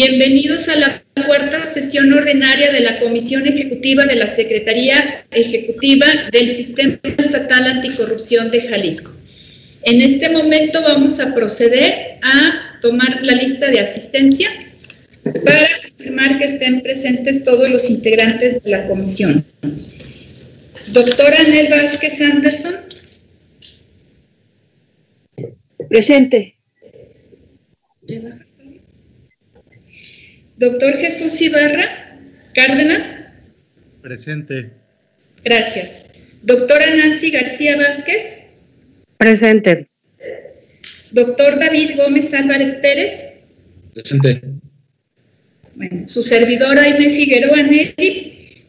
Bienvenidos a la cuarta sesión ordinaria de la Comisión Ejecutiva de la Secretaría Ejecutiva del Sistema Estatal Anticorrupción de Jalisco. En este momento vamos a proceder a tomar la lista de asistencia para confirmar que estén presentes todos los integrantes de la comisión. Doctora Anel Vázquez Anderson. Presente. Doctor Jesús Ibarra Cárdenas. Presente. Gracias. Doctora Nancy García Vázquez. Presente. Doctor David Gómez Álvarez Pérez. Presente. Bueno, su servidora Aime Figueroa Nelly.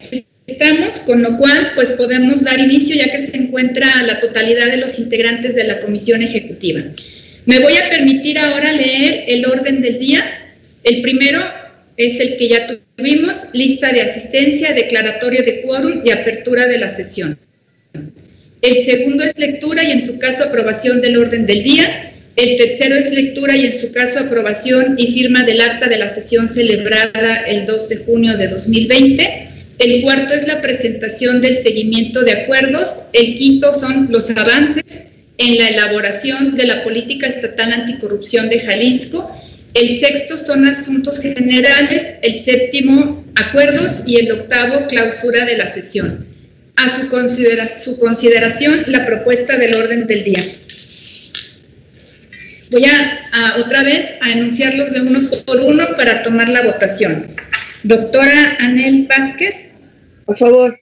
Aquí estamos, con lo cual pues podemos dar inicio ya que se encuentra la totalidad de los integrantes de la comisión ejecutiva. Me voy a permitir ahora leer el orden del día el primero es el que ya tuvimos, lista de asistencia, declaratorio de quórum y apertura de la sesión. El segundo es lectura y en su caso aprobación del orden del día. El tercero es lectura y en su caso aprobación y firma del acta de la sesión celebrada el 2 de junio de 2020. El cuarto es la presentación del seguimiento de acuerdos. El quinto son los avances en la elaboración de la política estatal anticorrupción de Jalisco el sexto son asuntos generales, el séptimo acuerdos y el octavo clausura de la sesión. A su, su consideración la propuesta del orden del día. Voy a, otra vez a enunciarlos de uno por uno para tomar la votación. Doctora Anel Vázquez. Por favor.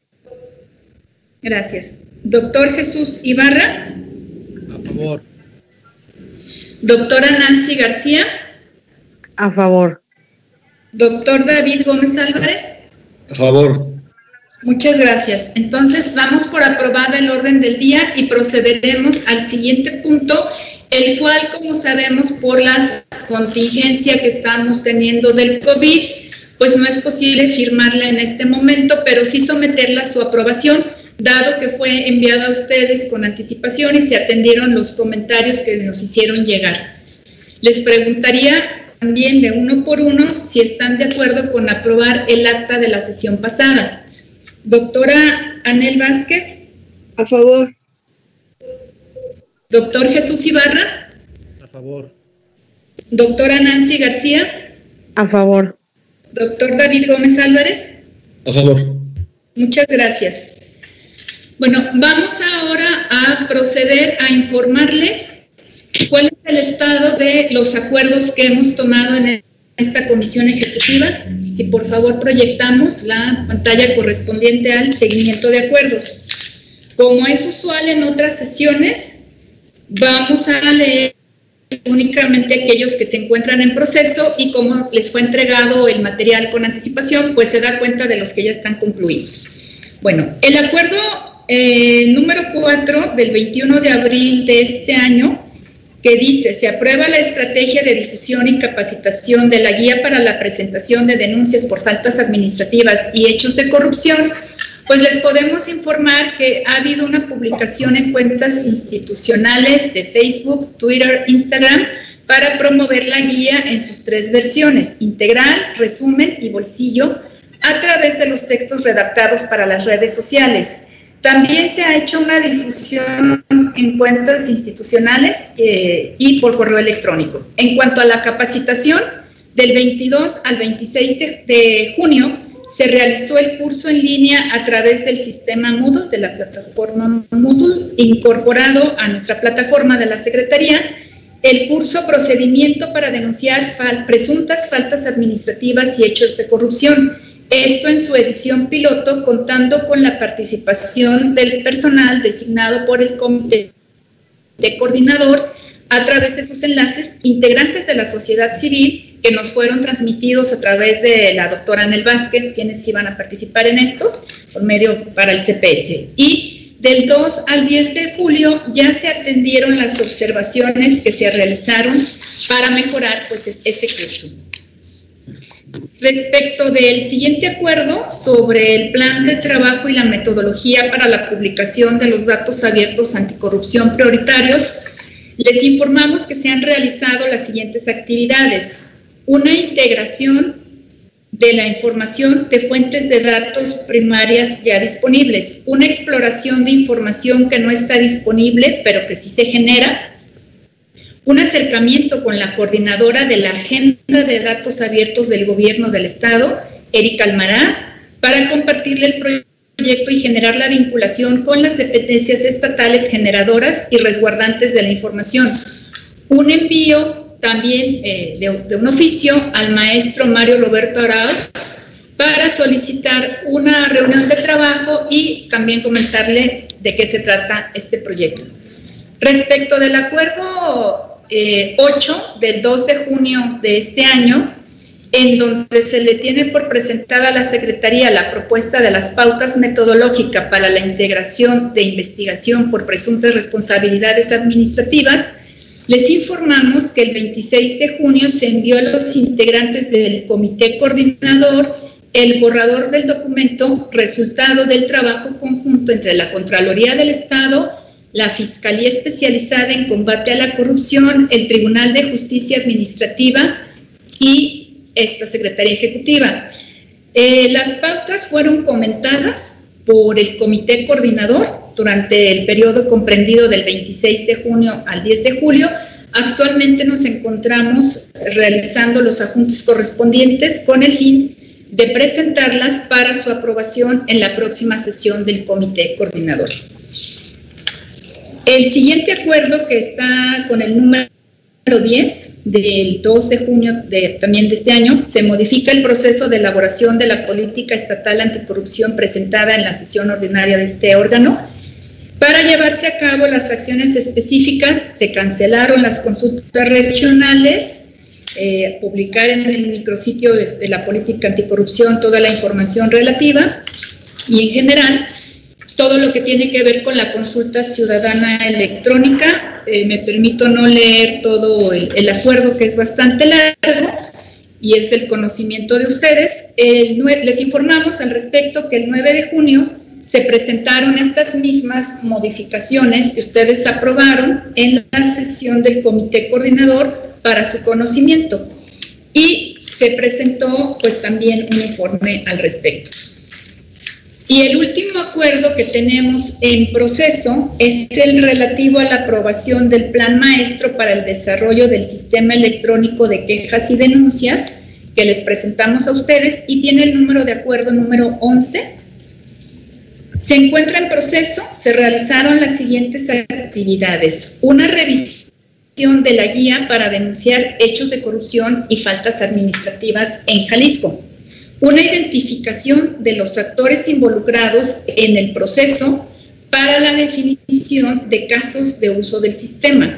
Gracias. Doctor Jesús Ibarra. A favor. Doctora Nancy García. A favor. Doctor David Gómez Álvarez. A favor. Muchas gracias. Entonces, damos por aprobada el orden del día y procederemos al siguiente punto, el cual, como sabemos, por la contingencia que estamos teniendo del COVID, pues no es posible firmarla en este momento, pero sí someterla a su aprobación, dado que fue enviada a ustedes con anticipación y se atendieron los comentarios que nos hicieron llegar. Les preguntaría también de uno por uno si están de acuerdo con aprobar el acta de la sesión pasada. Doctora Anel Vázquez. A favor. Doctor Jesús Ibarra. A favor. Doctora Nancy García. A favor. Doctor David Gómez Álvarez. A favor. Muchas gracias. Bueno, vamos ahora a proceder a informarles ¿Cuál es el estado de los acuerdos que hemos tomado en esta comisión ejecutiva? Si por favor proyectamos la pantalla correspondiente al seguimiento de acuerdos. Como es usual en otras sesiones, vamos a leer únicamente aquellos que se encuentran en proceso y como les fue entregado el material con anticipación, pues se da cuenta de los que ya están concluidos. Bueno, el acuerdo eh, número 4 del 21 de abril de este año que dice, se aprueba la estrategia de difusión y capacitación de la guía para la presentación de denuncias por faltas administrativas y hechos de corrupción, pues les podemos informar que ha habido una publicación en cuentas institucionales de Facebook, Twitter, Instagram, para promover la guía en sus tres versiones, integral, resumen y bolsillo, a través de los textos redactados para las redes sociales. También se ha hecho una difusión en cuentas institucionales eh, y por correo electrónico. En cuanto a la capacitación, del 22 al 26 de, junio se realizó el curso en línea a través del sistema Moodle, de la plataforma Moodle, incorporado a nuestra plataforma de la Secretaría, el curso Procedimiento para denunciar presuntas faltas administrativas y hechos de corrupción esto en su edición piloto contando con la participación del personal designado por el comité de coordinador a través de sus enlaces integrantes de la sociedad civil que nos fueron transmitidos a través de la doctora Anel Vázquez, quienes iban a participar en esto por medio para el CPS. Y del 2 al 10 de julio ya se atendieron las observaciones que se realizaron para mejorar pues, este curso. Respecto del siguiente acuerdo sobre el plan de trabajo y la metodología para la publicación de los datos abiertos anticorrupción prioritarios, les informamos que se han realizado las siguientes actividades. una integración de la información de fuentes de datos primarias ya disponibles, una exploración de información que no está disponible, pero que sí se genera, un acercamiento con la coordinadora de la Agenda de Datos Abiertos del Gobierno del Estado, Erika Almaraz, para compartirle el proyecto y generar la vinculación con las dependencias estatales generadoras y resguardantes de la información. Un envío también eh, de, un oficio al maestro Mario Roberto Arauz para solicitar una reunión de trabajo y también comentarle de qué se trata este proyecto. Respecto del acuerdo 8 eh, del 2 de junio de este año, en donde se le tiene por presentada a la Secretaría la propuesta de las pautas metodológicas para la integración de investigación por presuntas responsabilidades administrativas, les informamos que el 26 de junio se envió a los integrantes del comité coordinador el borrador del documento resultado del trabajo conjunto entre la Contraloría del Estado, la Fiscalía Especializada en Combate a la Corrupción, el Tribunal de Justicia Administrativa y esta Secretaría Ejecutiva. Eh, las pautas fueron comentadas por el comité coordinador durante el periodo comprendido del 26 de junio al 10 de julio. Actualmente nos encontramos realizando los ajustes correspondientes con el fin de presentarlas para su aprobación en la próxima sesión del comité coordinador. El siguiente acuerdo que está con el número 10 del 2 de junio de, también de este año, se modifica el proceso de elaboración de la política estatal anticorrupción presentada en la sesión ordinaria de este órgano. Para llevarse a cabo las acciones específicas, se cancelaron las consultas regionales, eh, publicar en el micrositio de, de la política anticorrupción toda la información relativa y en general todo lo que tiene que ver con la consulta ciudadana electrónica. Eh, me permito no leer todo el, acuerdo que es bastante largo y es del conocimiento de ustedes. les informamos al respecto que el 9 de junio se presentaron estas mismas modificaciones que ustedes aprobaron en la sesión del comité coordinador para su conocimiento y se presentó pues también un informe al respecto. Y el último acuerdo que tenemos en proceso es el relativo a la aprobación del Plan Maestro para el Desarrollo del Sistema Electrónico de Quejas y Denuncias que les presentamos a ustedes y tiene el número de acuerdo número 11. Se encuentra en proceso, se realizaron las siguientes actividades. Una revisión de la guía para denunciar hechos de corrupción y faltas administrativas en Jalisco una identificación de los actores involucrados en el proceso para la definición de casos de uso del sistema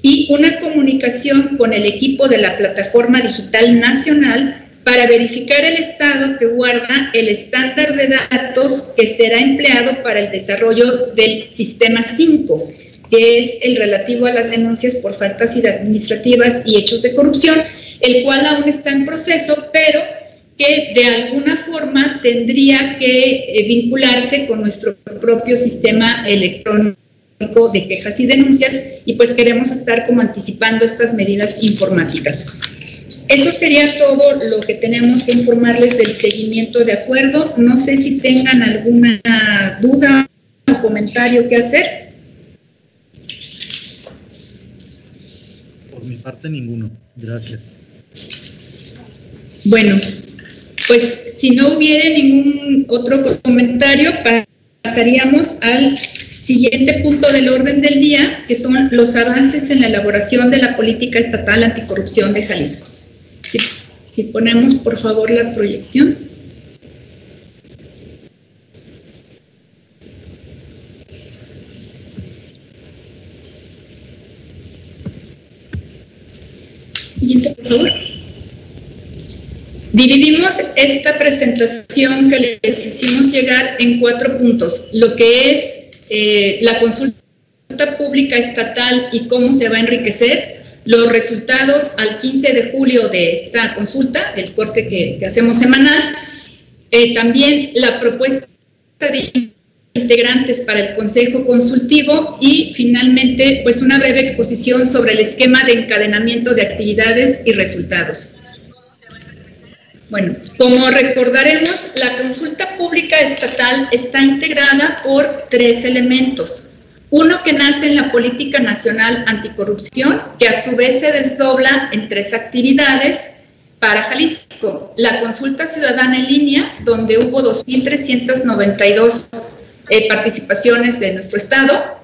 y una comunicación con el equipo de la Plataforma Digital Nacional para verificar el estado que guarda el estándar de datos que será empleado para el desarrollo del sistema 5, que es el relativo a las denuncias por faltas administrativas y hechos de corrupción, el cual aún está en proceso, pero que de alguna forma tendría que eh, vincularse con nuestro propio sistema electrónico de quejas y denuncias y pues queremos estar como anticipando estas medidas informáticas. Eso sería todo lo que tenemos que informarles del seguimiento de acuerdo. No sé si tengan alguna duda o comentario que hacer. Por mi parte, ninguno. Gracias. Bueno, pues si no hubiera ningún otro comentario, pasaríamos al siguiente punto del orden del día, que son los avances en la elaboración de la política estatal anticorrupción de Jalisco. Si, ponemos por favor la proyección. Siguiente, por favor. Dividimos esta presentación que les hicimos llegar en cuatro puntos. Lo que es eh, la consulta pública estatal y cómo se va a enriquecer, los resultados al 15 de julio de esta consulta, el corte que, hacemos semanal, eh, también la propuesta de integrantes para el Consejo Consultivo y finalmente pues una breve exposición sobre el esquema de encadenamiento de actividades y resultados. Bueno, como recordaremos, la consulta pública estatal está integrada por tres elementos. Uno que nace en la Política Nacional Anticorrupción, que a su vez se desdobla en tres actividades para Jalisco. La consulta ciudadana en línea, donde hubo 2.392 eh, participaciones de nuestro estado.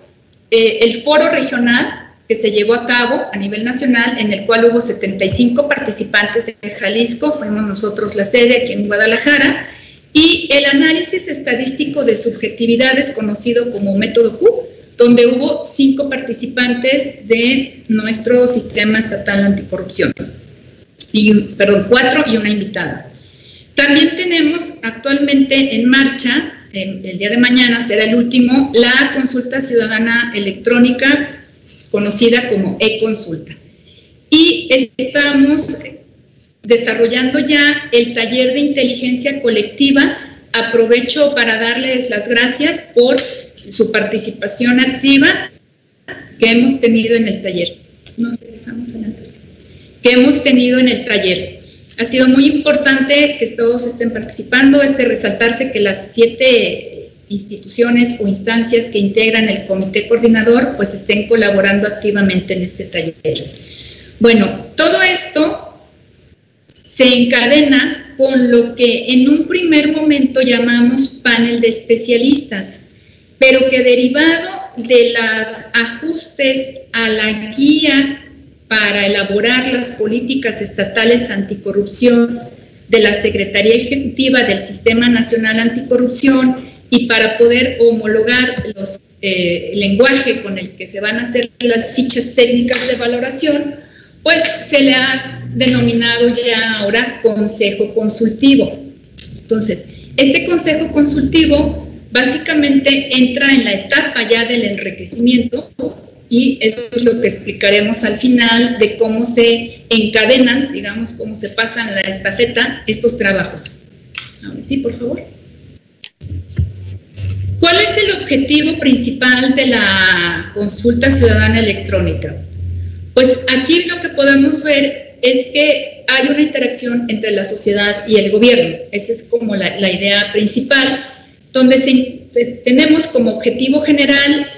Eh, el foro regional, que se llevó a cabo a nivel nacional, en el cual hubo 75 participantes de Jalisco, fuimos nosotros la sede aquí en Guadalajara, y el análisis estadístico de subjetividades, conocido como método Q, donde hubo cinco participantes de nuestro sistema estatal anticorrupción, y, perdón, cuatro y una invitada. También tenemos actualmente en marcha, el día de mañana será el último, la consulta ciudadana electrónica conocida como e-consulta. Y estamos desarrollando ya el taller de inteligencia colectiva. Aprovecho para darles las gracias por su participación activa que hemos tenido en el taller. Nos regresamos adelante. Que hemos tenido en el taller. Ha sido muy importante que todos estén participando, este resaltarse que las siete instituciones o instancias que integran el comité coordinador pues estén colaborando activamente en este taller. Bueno, todo esto se encadena con lo que en un primer momento llamamos panel de especialistas, pero que derivado de los ajustes a la guía para elaborar las políticas estatales anticorrupción de la Secretaría Ejecutiva del Sistema Nacional Anticorrupción y para poder homologar eh, el lenguaje con el que se van a hacer las fichas técnicas de valoración, pues se le ha denominado ya ahora consejo consultivo. Entonces, este consejo consultivo básicamente entra en la etapa ya del enriquecimiento y eso es lo que explicaremos al final de cómo se encadenan, digamos, cómo se pasan la estafeta estos trabajos. Sí, por favor. ¿Cuál es el objetivo principal de la consulta ciudadana electrónica? Pues aquí lo que podemos ver es que hay una interacción entre la sociedad y el gobierno. Esa es como la, idea principal, donde tenemos como objetivo general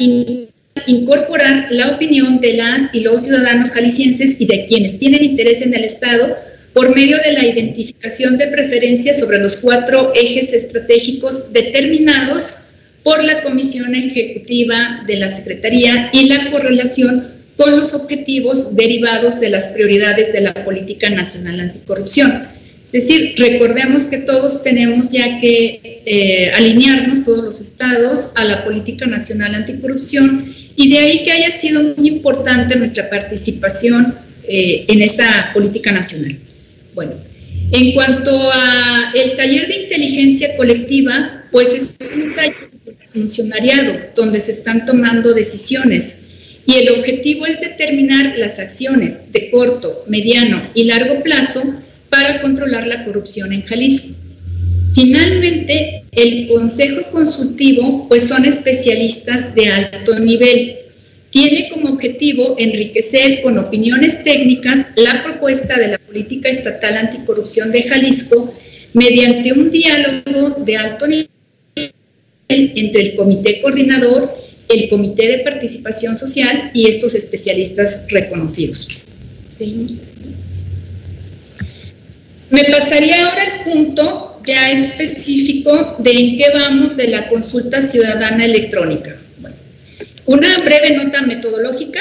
incorporar la opinión de las y los ciudadanos jaliscienses y de quienes tienen interés en el Estado por medio de la identificación de preferencias sobre los cuatro ejes estratégicos determinados por la Comisión Ejecutiva de la Secretaría y la correlación con los objetivos derivados de las prioridades de la Política Nacional Anticorrupción. Es decir, recordemos que todos tenemos ya que eh, alinearnos, todos los estados, a la Política Nacional Anticorrupción y de ahí que haya sido muy importante nuestra participación eh, en esta política nacional. Bueno, en cuanto a el taller de inteligencia colectiva, pues es un taller funcionariado, donde se están tomando decisiones. Y el objetivo es determinar las acciones de corto, mediano y largo plazo para controlar la corrupción en Jalisco. Finalmente, el Consejo Consultivo, pues son especialistas de alto nivel. Tiene como objetivo enriquecer con opiniones técnicas la propuesta de la política estatal anticorrupción de Jalisco mediante un diálogo de alto nivel entre el comité coordinador, el comité de participación social y estos especialistas reconocidos. Me pasaría ahora al punto ya específico de en qué vamos de la consulta ciudadana electrónica. una breve nota metodológica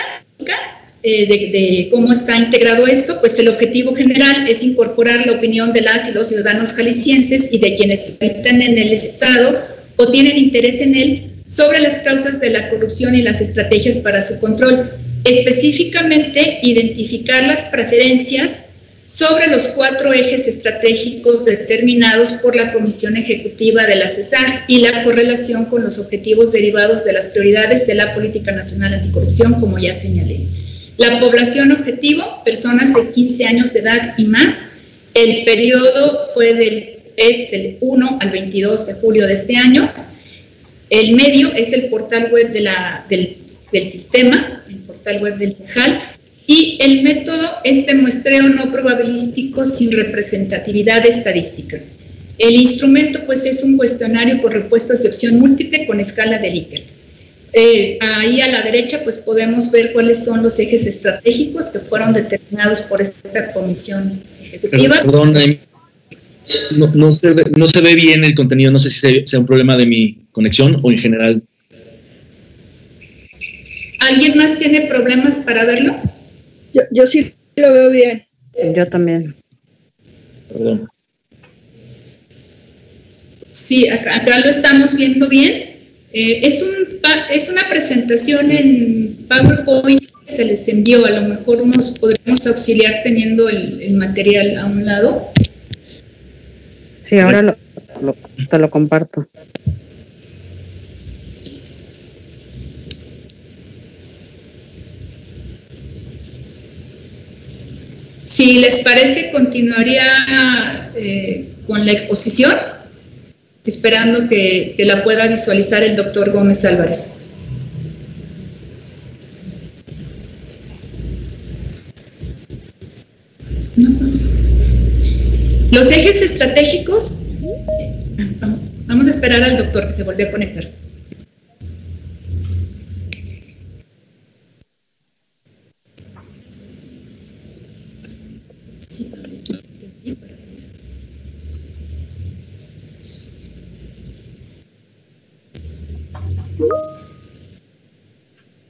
eh, de, de, cómo está integrado esto, pues el objetivo general es incorporar la opinión de las y los ciudadanos jaliscienses y de quienes habitan en el Estado o tienen interés en él sobre las causas de la corrupción y las estrategias para su control. Específicamente, identificar las preferencias sobre los cuatro ejes estratégicos determinados por la Comisión Ejecutiva de la CESAG y la correlación con los objetivos derivados de las prioridades de la Política Nacional Anticorrupción, como ya señalé. La población objetivo, personas de 15 años de edad y más. El periodo fue del es del 1 al 22 de julio de este año. El medio es el portal web del, del, sistema, el portal web del CEJAL. Y el método es de muestreo no probabilístico sin representatividad estadística. El instrumento pues es un cuestionario con respuestas de opción múltiple con escala de Likert. Eh, ahí a la derecha pues podemos ver cuáles son los ejes estratégicos que fueron determinados por esta comisión ejecutiva. Perdón, no, no, se ve, no se ve bien el contenido, no sé si sea un problema de mi conexión o en general. ¿Alguien más tiene problemas para verlo? Yo, yo sí lo veo bien. Yo también. Perdón. Sí, acá, acá lo estamos viendo bien. Eh, es, un, es una presentación en PowerPoint que se les envió. A lo mejor nos podremos auxiliar teniendo el, el material a un lado. Sí, ahora lo, lo, te lo comparto. Si les parece, continuaría eh, con la exposición, esperando que, que, la pueda visualizar el doctor Gómez Álvarez. Los ejes estratégicos, vamos a esperar al doctor que se volvió a conectar.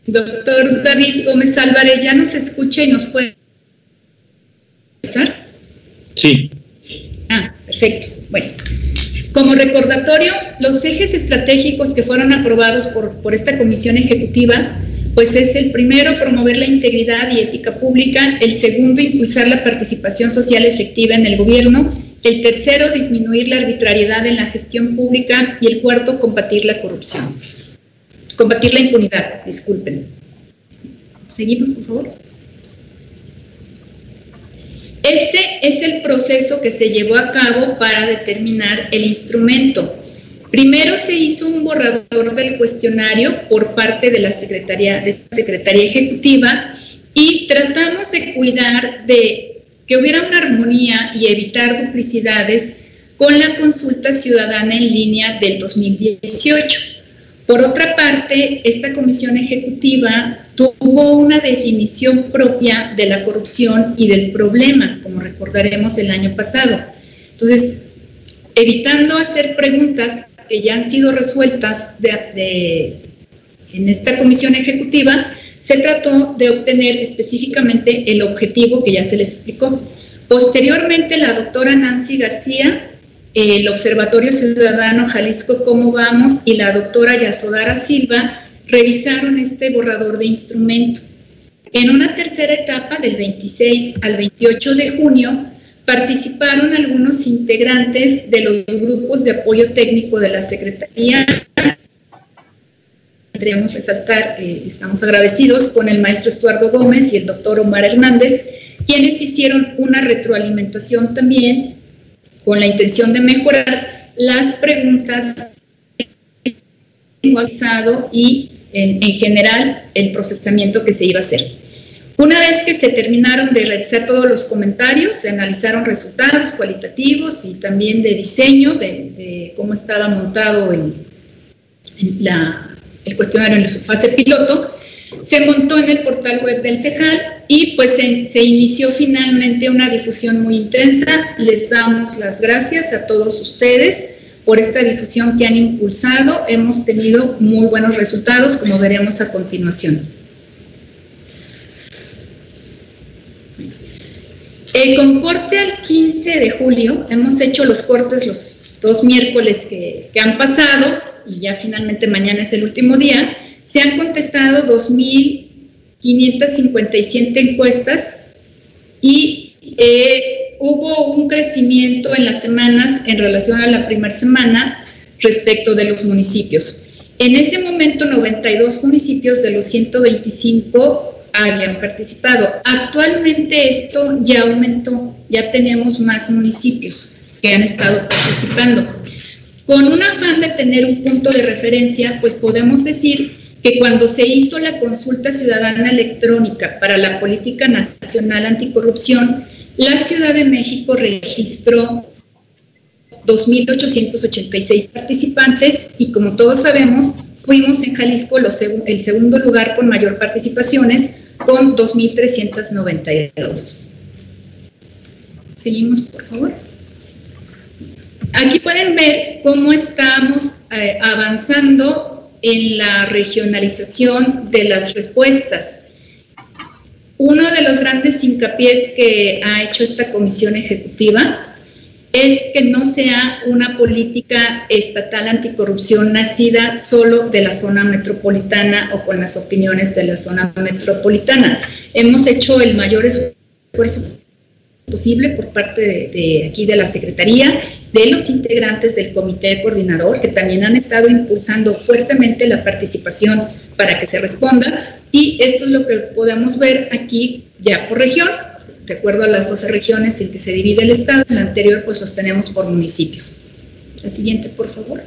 Doctor David Gómez Álvarez, ¿ya nos escucha y nos puede empezar? Sí. Ah, perfecto. Bueno, como recordatorio, los ejes estratégicos que fueron aprobados por, por esta comisión ejecutiva, pues es el primero, promover la integridad y ética pública, el segundo, impulsar la participación social efectiva en el gobierno, el tercero, disminuir la arbitrariedad en la gestión pública y el cuarto, combatir la corrupción. Combatir la impunidad, disculpen. Seguimos, por favor. Este es el proceso que se llevó a cabo para determinar el instrumento. Primero se hizo un borrador del cuestionario por parte de la Secretaría, Ejecutiva y tratamos de cuidar de que hubiera una armonía y evitar duplicidades con la consulta ciudadana en línea del 2018. Por otra parte, esta comisión ejecutiva tuvo una definición propia de la corrupción y del problema, como recordaremos el año pasado. Entonces, evitando hacer preguntas que ya han sido resueltas de, de, en esta comisión ejecutiva, se trató de obtener específicamente el objetivo que ya se les explicó. Posteriormente, la doctora Nancy García el Observatorio Ciudadano Jalisco Cómo Vamos y la doctora Yasodara Silva revisaron este borrador de instrumento. En una tercera etapa, del 26 al 28 de junio, participaron algunos integrantes de los grupos de apoyo técnico de la Secretaría. Podríamos resaltar, eh, estamos agradecidos con el maestro Estuardo Gómez y el doctor Omar Hernández, quienes hicieron una retroalimentación también con la intención de mejorar las preguntas y en, en, general el procesamiento que se iba a hacer. Una vez que se terminaron de revisar todos los comentarios, se analizaron resultados cualitativos y también de diseño, de, de cómo estaba montado el, cuestionario en su fase piloto, se montó en el portal web del CEJAL y pues se, inició finalmente una difusión muy intensa. Les damos las gracias a todos ustedes por esta difusión que han impulsado. Hemos tenido muy buenos resultados, como veremos a continuación. Eh, con corte al 15 de julio, hemos hecho los cortes los dos miércoles que, han pasado y ya finalmente mañana es el último día. Se han contestado 2.557 encuestas y eh, hubo un crecimiento en las semanas en relación a la primera semana respecto de los municipios. En ese momento, 92 municipios de los 125 habían participado. Actualmente esto ya aumentó, ya tenemos más municipios que han estado participando. Con un afán de tener un punto de referencia, pues podemos decir que cuando se hizo la consulta ciudadana electrónica para la política nacional anticorrupción, la Ciudad de México registró 2.886 participantes y como todos sabemos, fuimos en Jalisco el segundo lugar con mayor participaciones con 2.392. Seguimos, por favor. Aquí pueden ver cómo estamos eh, avanzando en la regionalización de las respuestas. Uno de los grandes hincapiés que ha hecho esta comisión ejecutiva es que no sea una política estatal anticorrupción nacida solo de la zona metropolitana o con las opiniones de la zona metropolitana. Hemos hecho el mayor esfuerzo posible por parte de, aquí de la Secretaría, de los integrantes del comité coordinador, que también han estado impulsando fuertemente la participación para que se responda. Y esto es lo que podemos ver aquí ya por región de acuerdo a las 12 regiones en que se divide el Estado, en la anterior pues los tenemos por municipios. La siguiente, por favor.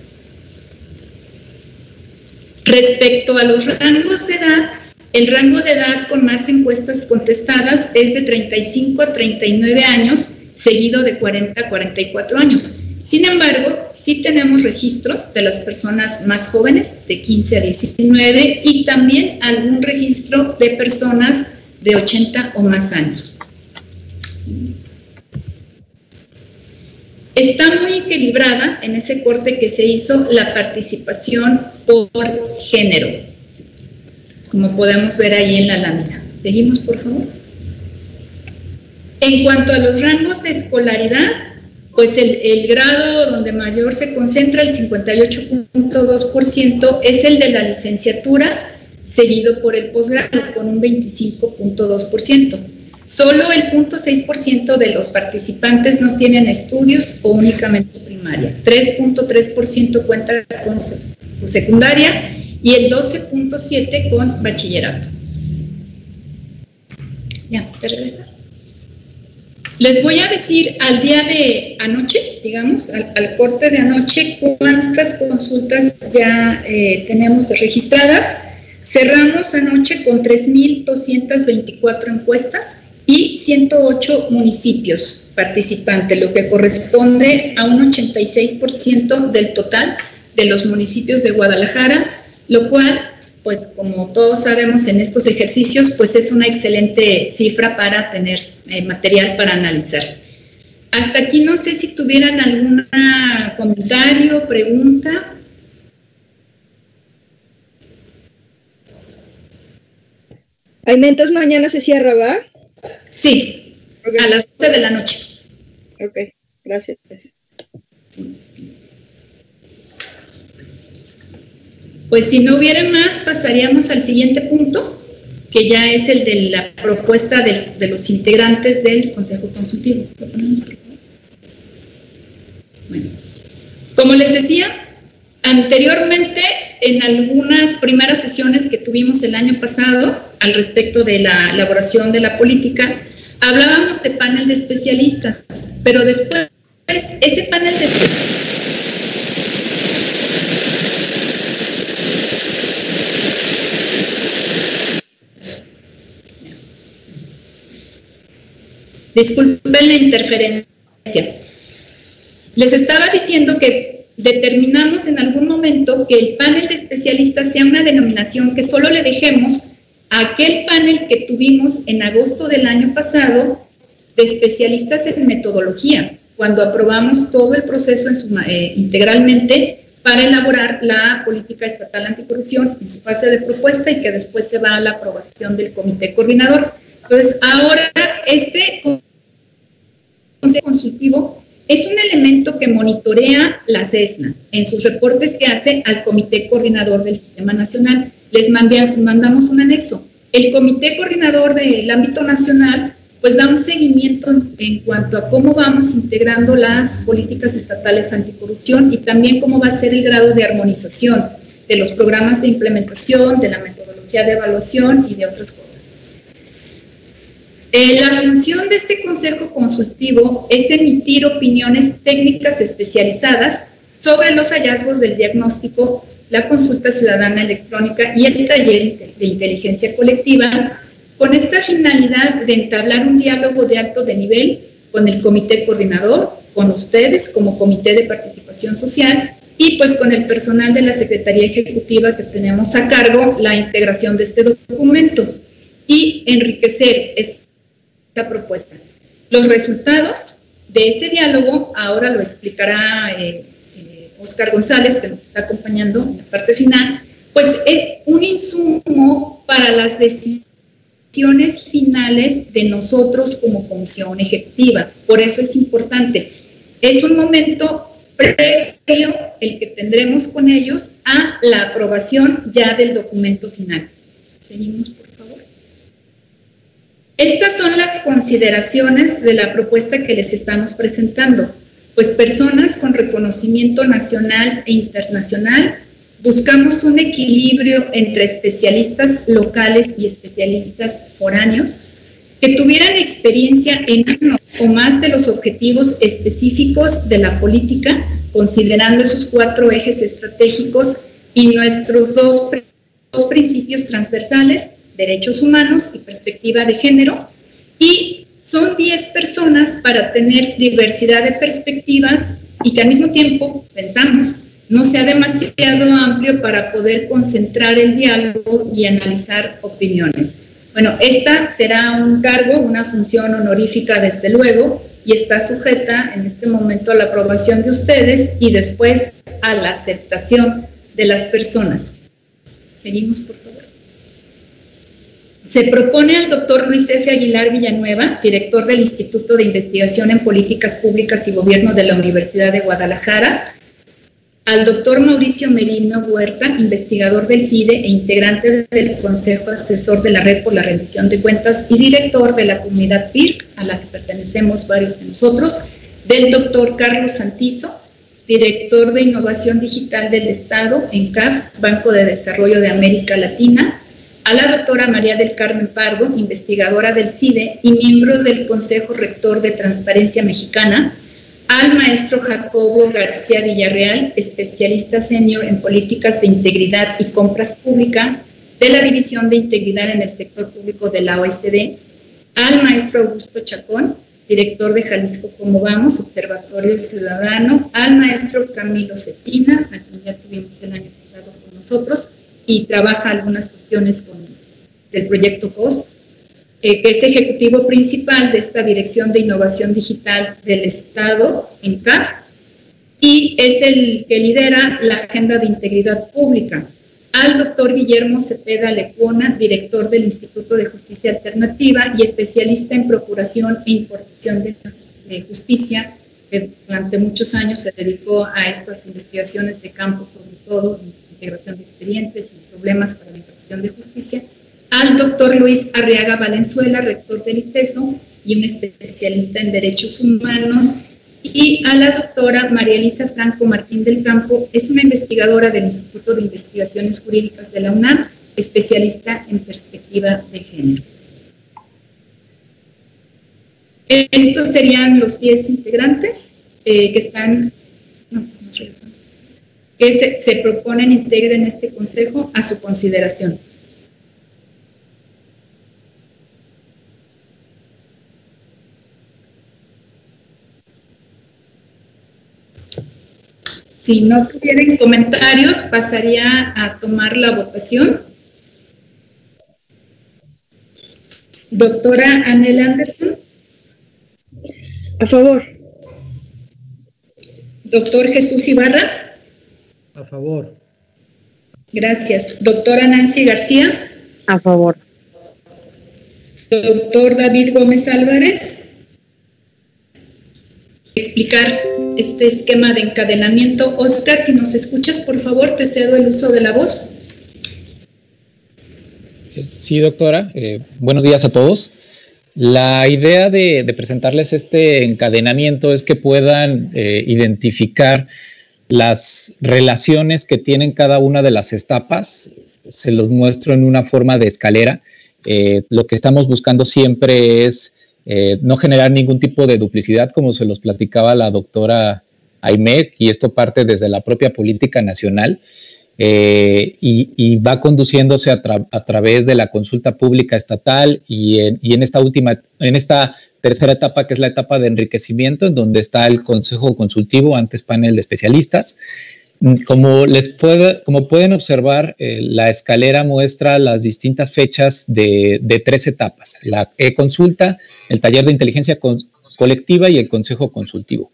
Respecto a los rangos de edad, el rango de edad con más encuestas contestadas es de 35 a 39 años, seguido de 40 a 44 años. Sin embargo, sí tenemos registros de las personas más jóvenes, de 15 a 19, y también algún registro de personas de 80 o más años. Está muy equilibrada en ese corte que se hizo la participación por género, como podemos ver ahí en la lámina. Seguimos, por favor. En cuanto a los rangos de escolaridad, pues el, grado donde mayor se concentra, el 58.2%, es el de la licenciatura, seguido por el posgrado con un 25.2%. Solo el 0.6% de los participantes no tienen estudios o únicamente primaria. 3.3% cuenta con secundaria y el 12.7% con bachillerato. Ya, ¿te regresas? Les voy a decir al día de anoche, digamos, al, corte de anoche, cuántas consultas ya eh, tenemos registradas. Cerramos anoche con 3.224 encuestas y 108 municipios participantes, lo que corresponde a un 86% del total de los municipios de Guadalajara, lo cual, pues como todos sabemos en estos ejercicios, pues es una excelente cifra para tener eh, material para analizar. Hasta aquí no sé si tuvieran algún comentario, pregunta. Alimentos mañana se cierra, ¿va? Sí, a las 12 de la noche. Ok, gracias. Pues si no hubiera más, pasaríamos al siguiente punto, que ya es el de la propuesta de, los integrantes del Consejo Consultivo. Bueno, como les decía, anteriormente en algunas primeras sesiones que tuvimos el año pasado al respecto de la elaboración de la política, hablábamos de panel de especialistas, pero después ese panel de especialistas Disculpen la interferencia. Les estaba diciendo que determinamos en algún momento que el panel de especialistas sea una denominación que solo le dejemos a aquel panel que tuvimos en agosto del año pasado de especialistas en metodología, cuando aprobamos todo el proceso eh, integralmente para elaborar la política estatal anticorrupción en su fase de propuesta y que después se va a la aprobación del comité coordinador. Entonces, ahora este consultivo es un elemento que monitorea la CESNA en sus reportes que hace al Comité Coordinador del Sistema Nacional. Les mandamos un anexo. El Comité Coordinador del ámbito nacional pues da un seguimiento en, cuanto a cómo vamos integrando las políticas estatales anticorrupción y también cómo va a ser el grado de armonización de los programas de implementación, de la metodología de evaluación y de otras cosas. Eh, la función de este consejo consultivo es emitir opiniones técnicas especializadas sobre los hallazgos del diagnóstico la consulta ciudadana electrónica y el taller de inteligencia colectiva, con esta finalidad de entablar un diálogo de alto de nivel con el comité coordinador, con ustedes como comité de participación social y pues con el personal de la Secretaría Ejecutiva que tenemos a cargo la integración de este documento y enriquecer esta propuesta. Los resultados de ese diálogo, ahora lo explicará eh, eh, Oscar González, que nos está acompañando en la parte final, pues es un insumo para las decisiones finales de nosotros como comisión ejecutiva. Por eso es importante. Es un momento previo el que tendremos con ellos a la aprobación ya del documento final. Seguimos, por favor. Estas son las consideraciones de la propuesta que les estamos presentando, pues personas con reconocimiento nacional e internacional buscamos un equilibrio entre especialistas locales y especialistas foráneos que tuvieran experiencia en uno o más de los objetivos específicos de la política, considerando esos cuatro ejes estratégicos y nuestros dos, dos principios transversales, derechos humanos y perspectiva de género. Y son 10 personas para tener diversidad de perspectivas y que al mismo tiempo, pensamos, no sea demasiado amplio para poder concentrar el diálogo y analizar opiniones. Bueno, esta será un cargo, una función honorífica desde luego, y está sujeta en este momento a la aprobación de ustedes y después a la aceptación de las personas. Seguimos, por favor. Se propone al doctor Luis F. Aguilar Villanueva, director del Instituto de Investigación en Políticas Públicas y Gobierno de la Universidad de Guadalajara, al doctor Mauricio Merino Huerta, investigador del CIDE e integrante del Consejo Asesor de la Red por la Rendición de Cuentas y director de la comunidad PIRC, a la que pertenecemos varios de nosotros, del doctor Carlos Santizo, director de Innovación Digital del Estado en CAF, Banco de Desarrollo de América Latina, a la doctora María del Carmen Pardo, investigadora del CIDE y miembro del Consejo Rector de Transparencia Mexicana, al maestro Jacobo García Villarreal, especialista senior en políticas de integridad y compras públicas de la División de Integridad en el Sector Público de la OSD, al maestro Augusto Chacón, director de Jalisco Como Vamos, Observatorio Ciudadano, al maestro Camilo Cepina, a quien ya tuvimos el año con nosotros, y trabaja algunas cuestiones con, del proyecto POST, eh, que es ejecutivo principal de esta Dirección de Innovación Digital del Estado en CAF y es el que lidera la Agenda de Integridad Pública. Al doctor Guillermo Cepeda Lecuona, director del Instituto de Justicia Alternativa y especialista en procuración e importación de, de justicia, que durante muchos años se dedicó a estas investigaciones de campo, sobre todo en integración de expedientes y problemas para la impartición de justicia al doctor Luis Arriaga Valenzuela, rector del ITESO y un especialista en derechos humanos, y a la doctora María Elisa Franco Martín del Campo, es una investigadora del Instituto de Investigaciones Jurídicas de la UNAM, especialista en perspectiva de género. Estos serían los 10 integrantes eh, que están, no, no, que se, se proponen integren este consejo a su consideración. Si no tuvieran comentarios, pasaría a tomar la votación. Doctora Anel Anderson. A favor. Doctor Jesús Ibarra. A favor. Gracias. Doctora Nancy García. A favor. Doctor David Gómez Álvarez. Explicar este esquema de encadenamiento. Oscar, si nos escuchas, por favor, te cedo el uso de la voz. Sí, doctora. Eh, buenos días a todos. La idea de, presentarles este encadenamiento es que puedan eh, identificar las relaciones que tienen cada una de las etapas. Se los muestro en una forma de escalera. Eh, lo que estamos buscando siempre es eh, no generar ningún tipo de duplicidad, como se los platicaba la doctora Aimec, y esto parte desde la propia política nacional. eh, y, va conduciéndose a, través de la consulta pública estatal y en, y en, esta última, en esta tercera etapa, que es la etapa de enriquecimiento, en donde está el Consejo Consultivo, antes panel de especialistas. Como, les puede, como pueden observar, eh, la escalera muestra las distintas fechas de, de tres etapas, la e-consulta, el taller de inteligencia colectiva y el Consejo Consultivo.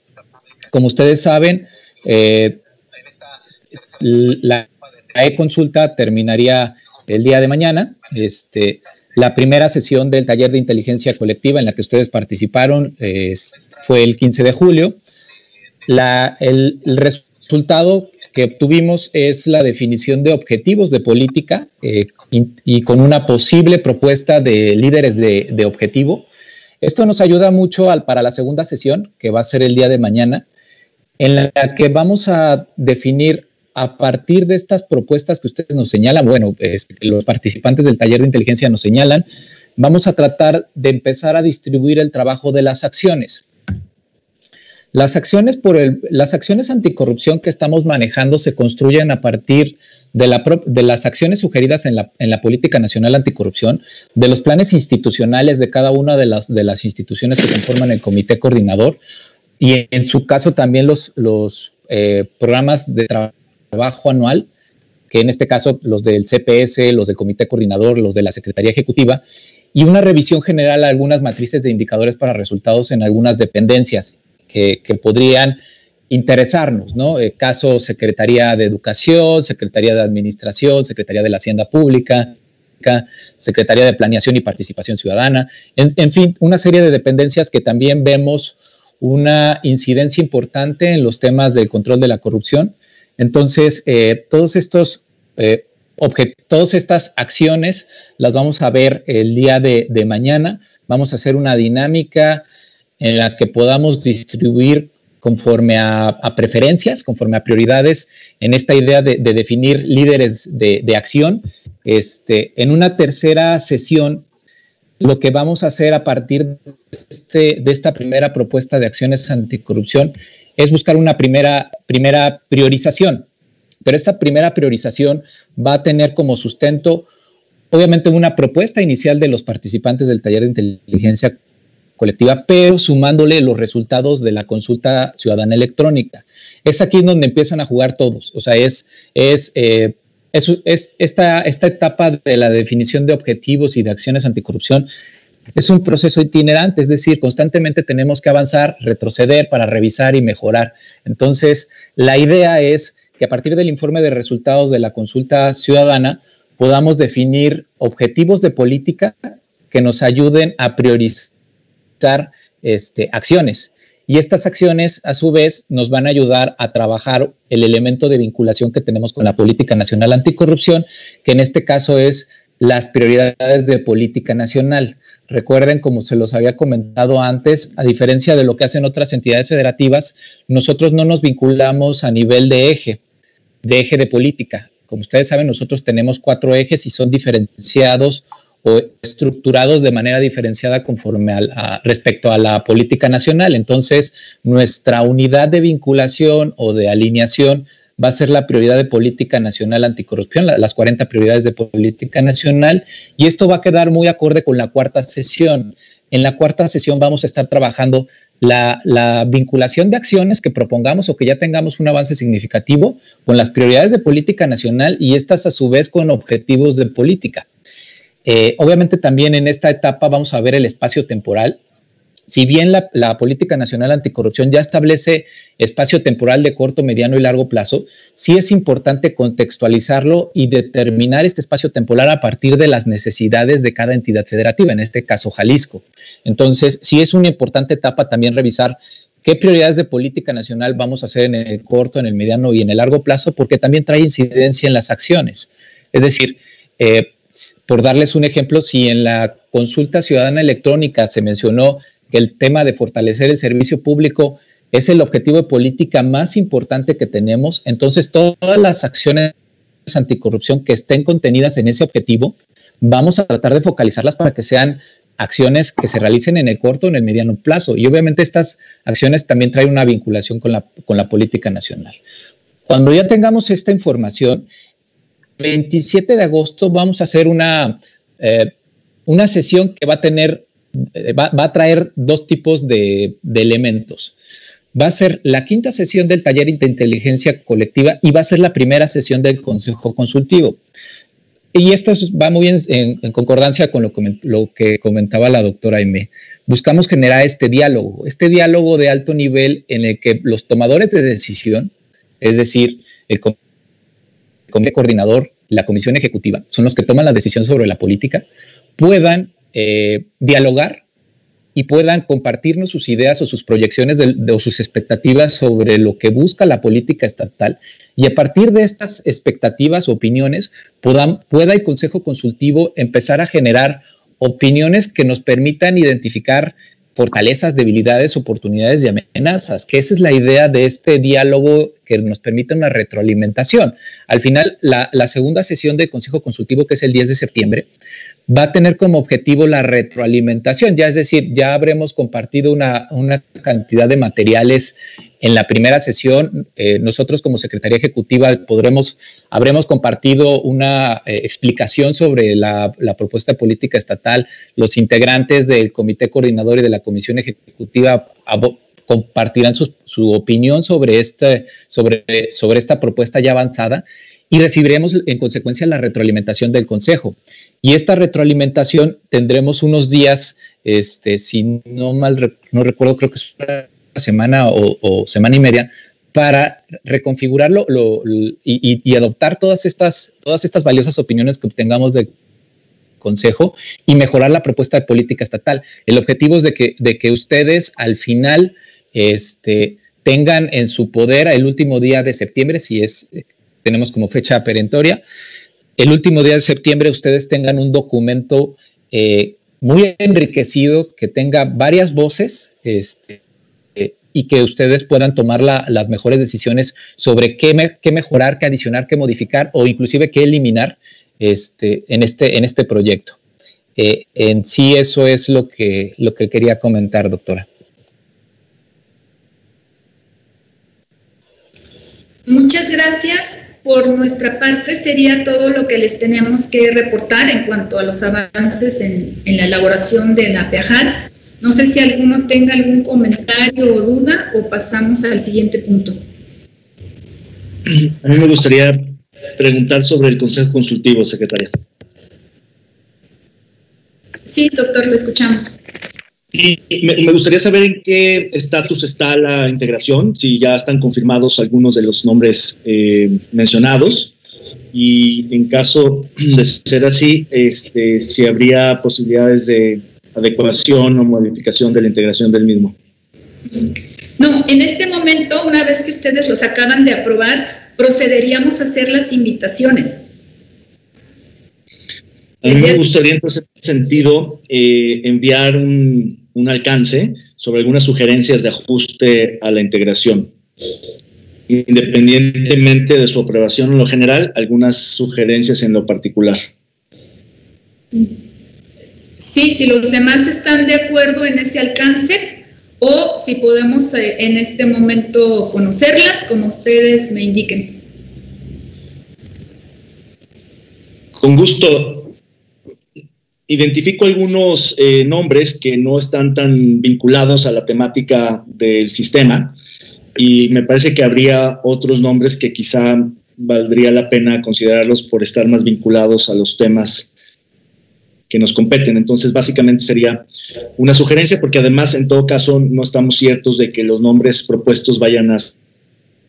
Como ustedes saben, eh, la e-consulta terminaría el día de mañana. Este, la primera sesión del taller de inteligencia colectiva en la que ustedes participaron fue el 15 de julio. el, resultado que obtuvimos es la definición de objetivos de política eh, y, con una posible propuesta de líderes de, objetivo. Esto nos ayuda mucho para la segunda sesión, que va a ser el día de mañana, en la que vamos a definir a partir de estas propuestas que ustedes nos señalan, bueno, este, los participantes del taller de inteligencia nos señalan, vamos a tratar de empezar a distribuir el trabajo de las acciones. Las acciones, por el, las acciones anticorrupción que estamos manejando se construyen a partir de, la, de las acciones sugeridas en la, política nacional anticorrupción, de los planes institucionales de cada una de las, instituciones que conforman el comité coordinador y en su caso también los, los eh, programas de trabajo trabajo anual, que en este caso los del CPS, los del Comité Coordinador, los de la Secretaría Ejecutiva, y una revisión general a algunas matrices de indicadores para resultados en algunas dependencias que, podrían interesarnos, ¿no? El caso Secretaría de Educación, Secretaría de Administración, Secretaría de la Hacienda Pública, Secretaría de Planeación y Participación Ciudadana, en, fin, una serie de dependencias que también vemos una incidencia importante en los temas del control de la corrupción entonces, eh, todos estos eh, todas estas acciones las vamos a ver el día de, mañana. Vamos a hacer una dinámica en la que podamos distribuir conforme a, preferencias, conforme a prioridades, en esta idea de, definir líderes de, acción. Este, en una tercera sesión, lo que vamos a hacer a partir de, este, de esta primera propuesta de acciones anticorrupción es buscar una primera, primera priorización. Pero esta primera priorización va a tener como sustento, obviamente, una propuesta inicial de los participantes del taller de inteligencia colectiva, pero sumándole los resultados de la consulta ciudadana electrónica. Es aquí donde empiezan a jugar todos. O sea, es, es, eh, es, es esta, esta etapa de la definición de objetivos y de acciones anticorrupción es un proceso itinerante, es decir, constantemente tenemos que avanzar, retroceder para revisar y mejorar. Entonces, la idea es que a partir del informe de resultados de la consulta ciudadana podamos definir objetivos de política que nos ayuden a priorizar este, acciones. Y estas acciones, a su vez, nos van a ayudar a trabajar el elemento de vinculación que tenemos con la política nacional anticorrupción, que en este caso es las prioridades de política nacional. Recuerden, como se los había comentado antes, a diferencia de lo que hacen otras entidades federativas, nosotros no nos vinculamos a nivel de eje, de eje de política. Como ustedes saben, nosotros tenemos cuatro ejes y son diferenciados o estructurados de manera diferenciada conforme a, respecto a la política nacional. Entonces, nuestra unidad de vinculación o de alineación va a ser la prioridad de política nacional anticorrupción, las 40 prioridades de política nacional, y esto va a quedar muy acorde con la cuarta sesión. En la cuarta sesión vamos a estar trabajando la, la, vinculación de acciones que propongamos o que ya tengamos un avance significativo con las prioridades de política nacional y estas a su vez con objetivos de política. Eh, obviamente también en esta etapa vamos a ver el espacio temporal si bien la, política nacional anticorrupción ya establece espacio temporal de corto, mediano y largo plazo, sí es importante contextualizarlo y determinar este espacio temporal a partir de las necesidades de cada entidad federativa, en este caso Jalisco. Entonces, sí es una importante etapa también revisar qué prioridades de política nacional vamos a hacer en el corto, en el mediano y en el largo plazo, porque también trae incidencia en las acciones. Es decir, eh, por darles un ejemplo, si en la consulta ciudadana electrónica se mencionó el tema de fortalecer el servicio público es el objetivo de política más importante que tenemos. Entonces, todas las acciones anticorrupción que estén contenidas en ese objetivo, vamos a tratar de focalizarlas para que sean acciones que se realicen en el corto, en el mediano plazo. Y obviamente estas acciones también traen una vinculación con la, con la política nacional. Cuando ya tengamos esta información, 27 de agosto vamos a hacer una, eh, una sesión que va a tener, va, va a traer dos tipos de, elementos. Va a ser la quinta sesión del taller de inteligencia colectiva y va a ser la primera sesión del consejo consultivo. Y esto va muy en, en, concordancia con lo, lo, que comentaba la doctora Aime. Buscamos generar este diálogo, este diálogo de alto nivel en el que los tomadores de decisión, es decir, el comité coordinador, la comisión ejecutiva, son los que toman la decisión sobre la política, puedan eh, dialogar y puedan compartirnos sus ideas o sus proyecciones o sus expectativas sobre lo que busca la política estatal y a partir de estas expectativas o opiniones puedan, pueda el Consejo Consultivo empezar a generar opiniones que nos permitan identificar fortalezas, debilidades, oportunidades y amenazas, que esa es la idea de este diálogo que nos permite una retroalimentación. Al final, la segunda sesión del Consejo Consultivo, que es el 10 de septiembre, va a tener como objetivo la retroalimentación, ya es decir, ya habremos compartido una, cantidad de materiales en la primera sesión. Eh, nosotros como Secretaría Ejecutiva podremos, habremos compartido una eh, explicación sobre la, propuesta política estatal. Los integrantes del Comité Coordinador y de la Comisión Ejecutiva compartirán su, su opinión sobre, este, sobre, sobre esta propuesta ya avanzada y recibiremos en consecuencia la retroalimentación del Consejo. Y esta retroalimentación tendremos unos días, este, si no mal no recuerdo, creo que es una semana o, semana y media, para reconfigurarlo lo, y, y, y, adoptar todas estas, todas estas valiosas opiniones que obtengamos del Consejo y mejorar la propuesta de política estatal. El objetivo es de que, de que ustedes al final este, tengan en su poder el último día de septiembre, si es, tenemos como fecha perentoria, el último día de septiembre ustedes tengan un documento eh, muy enriquecido, que tenga varias voces este, y que ustedes puedan tomar la, las mejores decisiones sobre qué, mejorar, qué adicionar, qué modificar o inclusive qué eliminar este, en, este, en este proyecto. Eh, en sí eso es lo que, lo que quería comentar, doctora. Muchas gracias por nuestra parte sería todo lo que les tenemos que reportar en cuanto a los avances en, en la elaboración de la PEAJAL. No sé si alguno tenga algún comentario o duda o pasamos al siguiente punto. A mí me gustaría preguntar sobre el Consejo Consultivo, secretaria. Sí, doctor, lo escuchamos. Y me, me, gustaría saber en qué estatus está la integración, si ya están confirmados algunos de los nombres eh, mencionados y en caso de ser así, este, si habría posibilidades de adecuación o modificación de la integración del mismo. No, en este momento, una vez que ustedes los acaban de aprobar, procederíamos a hacer las invitaciones. A mí me gustaría entonces en ese sentido eh, enviar un, un alcance sobre algunas sugerencias de ajuste a la integración. Independientemente de su aprobación en lo general, algunas sugerencias en lo particular. Sí, si los demás están de acuerdo en ese alcance o si podemos eh, en este momento conocerlas, como ustedes me indiquen. Con gusto identifico algunos eh, nombres que no están tan vinculados a la temática del sistema y me parece que habría otros nombres que quizá valdría la pena considerarlos por estar más vinculados a los temas que nos competen. Entonces, básicamente sería una sugerencia porque además, en todo caso, no estamos ciertos de que los nombres propuestos vayan a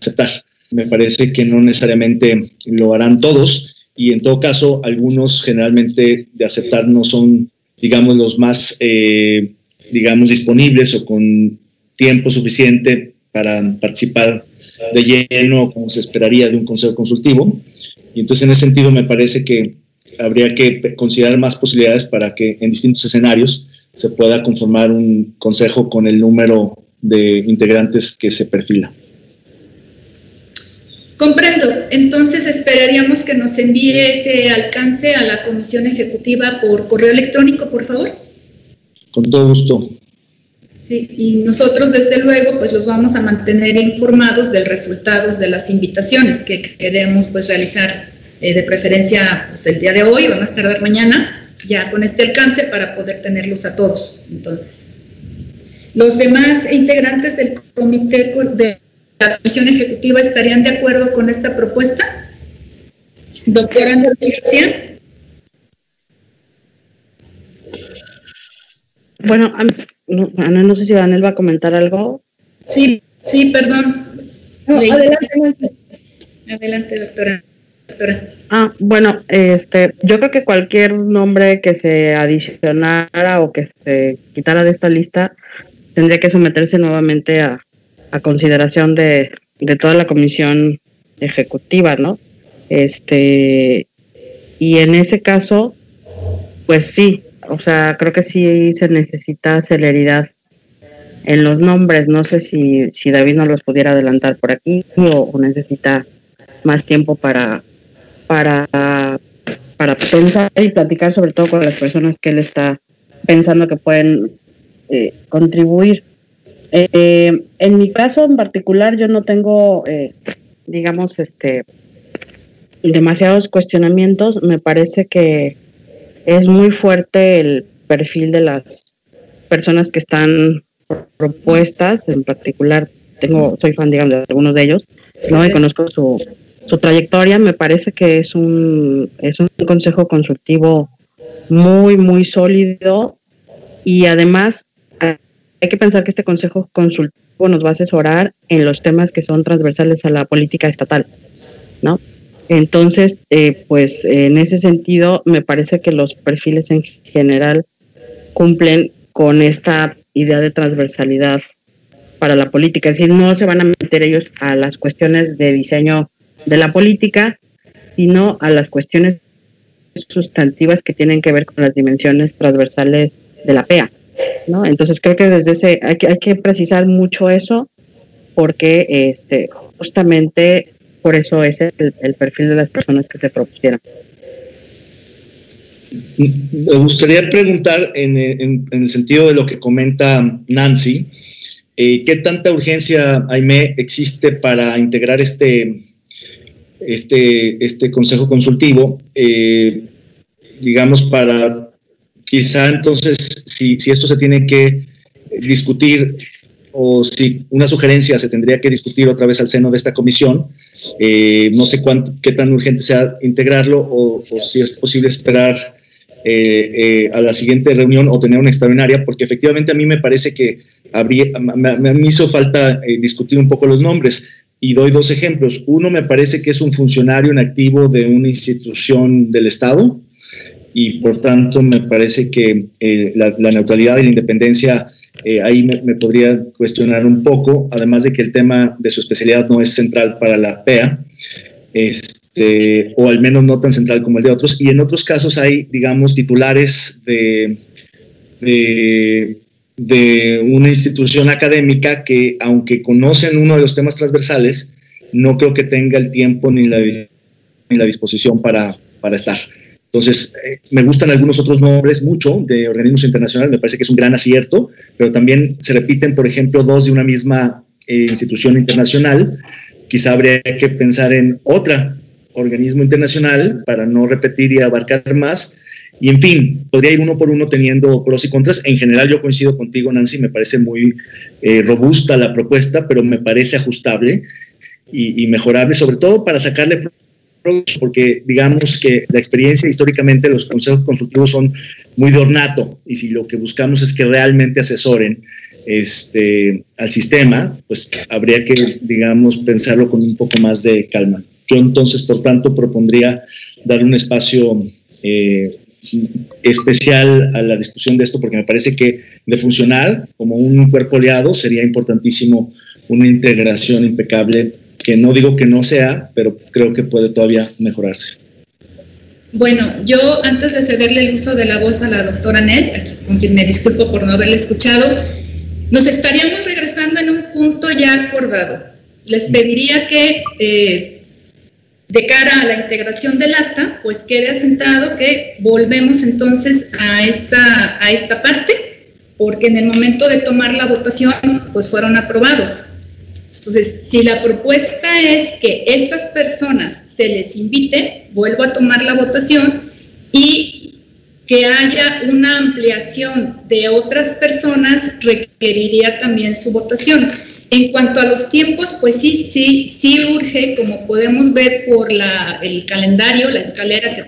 aceptar. Me parece que no necesariamente lo harán todos, y en todo caso algunos generalmente de aceptar no son, digamos, los más, eh, digamos, disponibles o con tiempo suficiente para participar de lleno como se esperaría de un consejo consultivo. Y entonces en ese sentido me parece que habría que considerar más posibilidades para que en distintos escenarios se pueda conformar un consejo con el número de integrantes que se perfila. Comprendo. Entonces esperaríamos que nos envíe ese alcance a la comisión ejecutiva por correo electrónico, por favor. Con todo gusto. Sí, y nosotros desde luego pues los vamos a mantener informados de resultados de las invitaciones que queremos pues realizar eh, de preferencia pues, el día de hoy o más tardar mañana, ya con este alcance para poder tenerlos a todos. Entonces, los demás integrantes del comité de la comisión ejecutiva estarían de acuerdo con esta propuesta. Doctora Andrés García. Bueno, no, Ana, no sé si Daniel va a comentar algo. Sí, sí, perdón. adelante, adelante, doctora. Ah, bueno, este, yo creo que cualquier nombre que se adicionara o que se quitara de esta lista tendría que someterse nuevamente a, a consideración de, de toda la comisión ejecutiva, ¿no? Este, y en ese caso, pues sí, o sea, creo que sí se necesita celeridad en los nombres. No sé si, si David nos los pudiera adelantar por aquí o, necesita más tiempo para, para, para pensar y platicar sobre todo con las personas que él está pensando que pueden eh, contribuir. Eh, en mi caso en particular, yo no tengo, eh, digamos, este demasiados cuestionamientos. Me parece que es muy fuerte el perfil de las personas que están propuestas, en particular tengo, soy fan, digamos, de algunos de ellos, no y conozco su, su trayectoria, me parece que es un, es un consejo consultivo muy, muy sólido. Y además hay que pensar que este consejo consultivo nos va a asesorar en los temas que son transversales a la política estatal, ¿no? Entonces, eh, pues en ese sentido, me parece que los perfiles en general cumplen con esta idea de transversalidad para la política. Es decir, no se van a meter ellos a las cuestiones de diseño de la política, sino a las cuestiones sustantivas que tienen que ver con las dimensiones transversales de la PEA. ¿No? Entonces creo que desde ese hay que, precisar mucho eso porque este justamente por eso es el, perfil de las personas que se propusieron. Me gustaría preguntar en, el sentido de lo que comenta Nancy, eh, ¿qué tanta urgencia, Aime, existe para integrar este, este, este consejo consultivo? Eh, digamos, para quizá entonces, si, esto se tiene que discutir o si una sugerencia se tendría que discutir otra vez al seno de esta comisión. Eh, no sé cuánto, qué tan urgente sea integrarlo o, si es posible esperar eh, eh, a la siguiente reunión o tener una extraordinaria, porque efectivamente a mí me parece que habría, me, me hizo falta discutir un poco los nombres. Y doy dos ejemplos. Uno me parece que es un funcionario en activo de una institución del Estado y por tanto me parece que la, la neutralidad y la independencia eh, ahí me, podría cuestionar un poco, además de que el tema de su especialidad no es central para la PEA, este, o al menos no tan central como el de otros. Y en otros casos hay, digamos, titulares de, de, una institución académica que, aunque conocen uno de los temas transversales, no creo que tenga el tiempo ni la, ni la disposición para, para estar. Entonces, eh, me gustan algunos otros nombres mucho de organismos internacionales, me parece que es un gran acierto, pero también se repiten, por ejemplo, dos de una misma eh, institución internacional. Quizá habría que pensar en otra organismo internacional para no repetir y abarcar más. Y en fin, podría ir uno por uno teniendo pros y contras. En general yo coincido contigo, Nancy, me parece muy eh, robusta la propuesta, pero me parece ajustable y, y, mejorable, sobre todo para sacarle porque digamos que la experiencia históricamente los consejos consultivos son muy de ornato y si lo que buscamos es que realmente asesoren este, al sistema, pues habría que, digamos, pensarlo con un poco más de calma. Yo entonces, por tanto, propondría dar un espacio eh, especial a la discusión de esto porque me parece que de funcionar como un cuerpo aliado sería importantísimo una integración impecable que no digo que no sea, pero creo que puede todavía mejorarse. Bueno, yo antes de cederle el uso de la voz a la doctora Nell, con quien me disculpo por no haberle escuchado, nos estaríamos regresando en un punto ya acordado. Les pediría que eh, de cara a la integración del acta, pues quede asentado que volvemos entonces a esta, a esta parte, porque en el momento de tomar la votación, pues fueron aprobados. Entonces, si la propuesta es que estas personas se les invite, vuelvo a tomar la votación y que haya una ampliación de otras personas requeriría también su votación. En cuanto a los tiempos, pues sí, sí, sí urge, como podemos ver por el calendario, la escalera que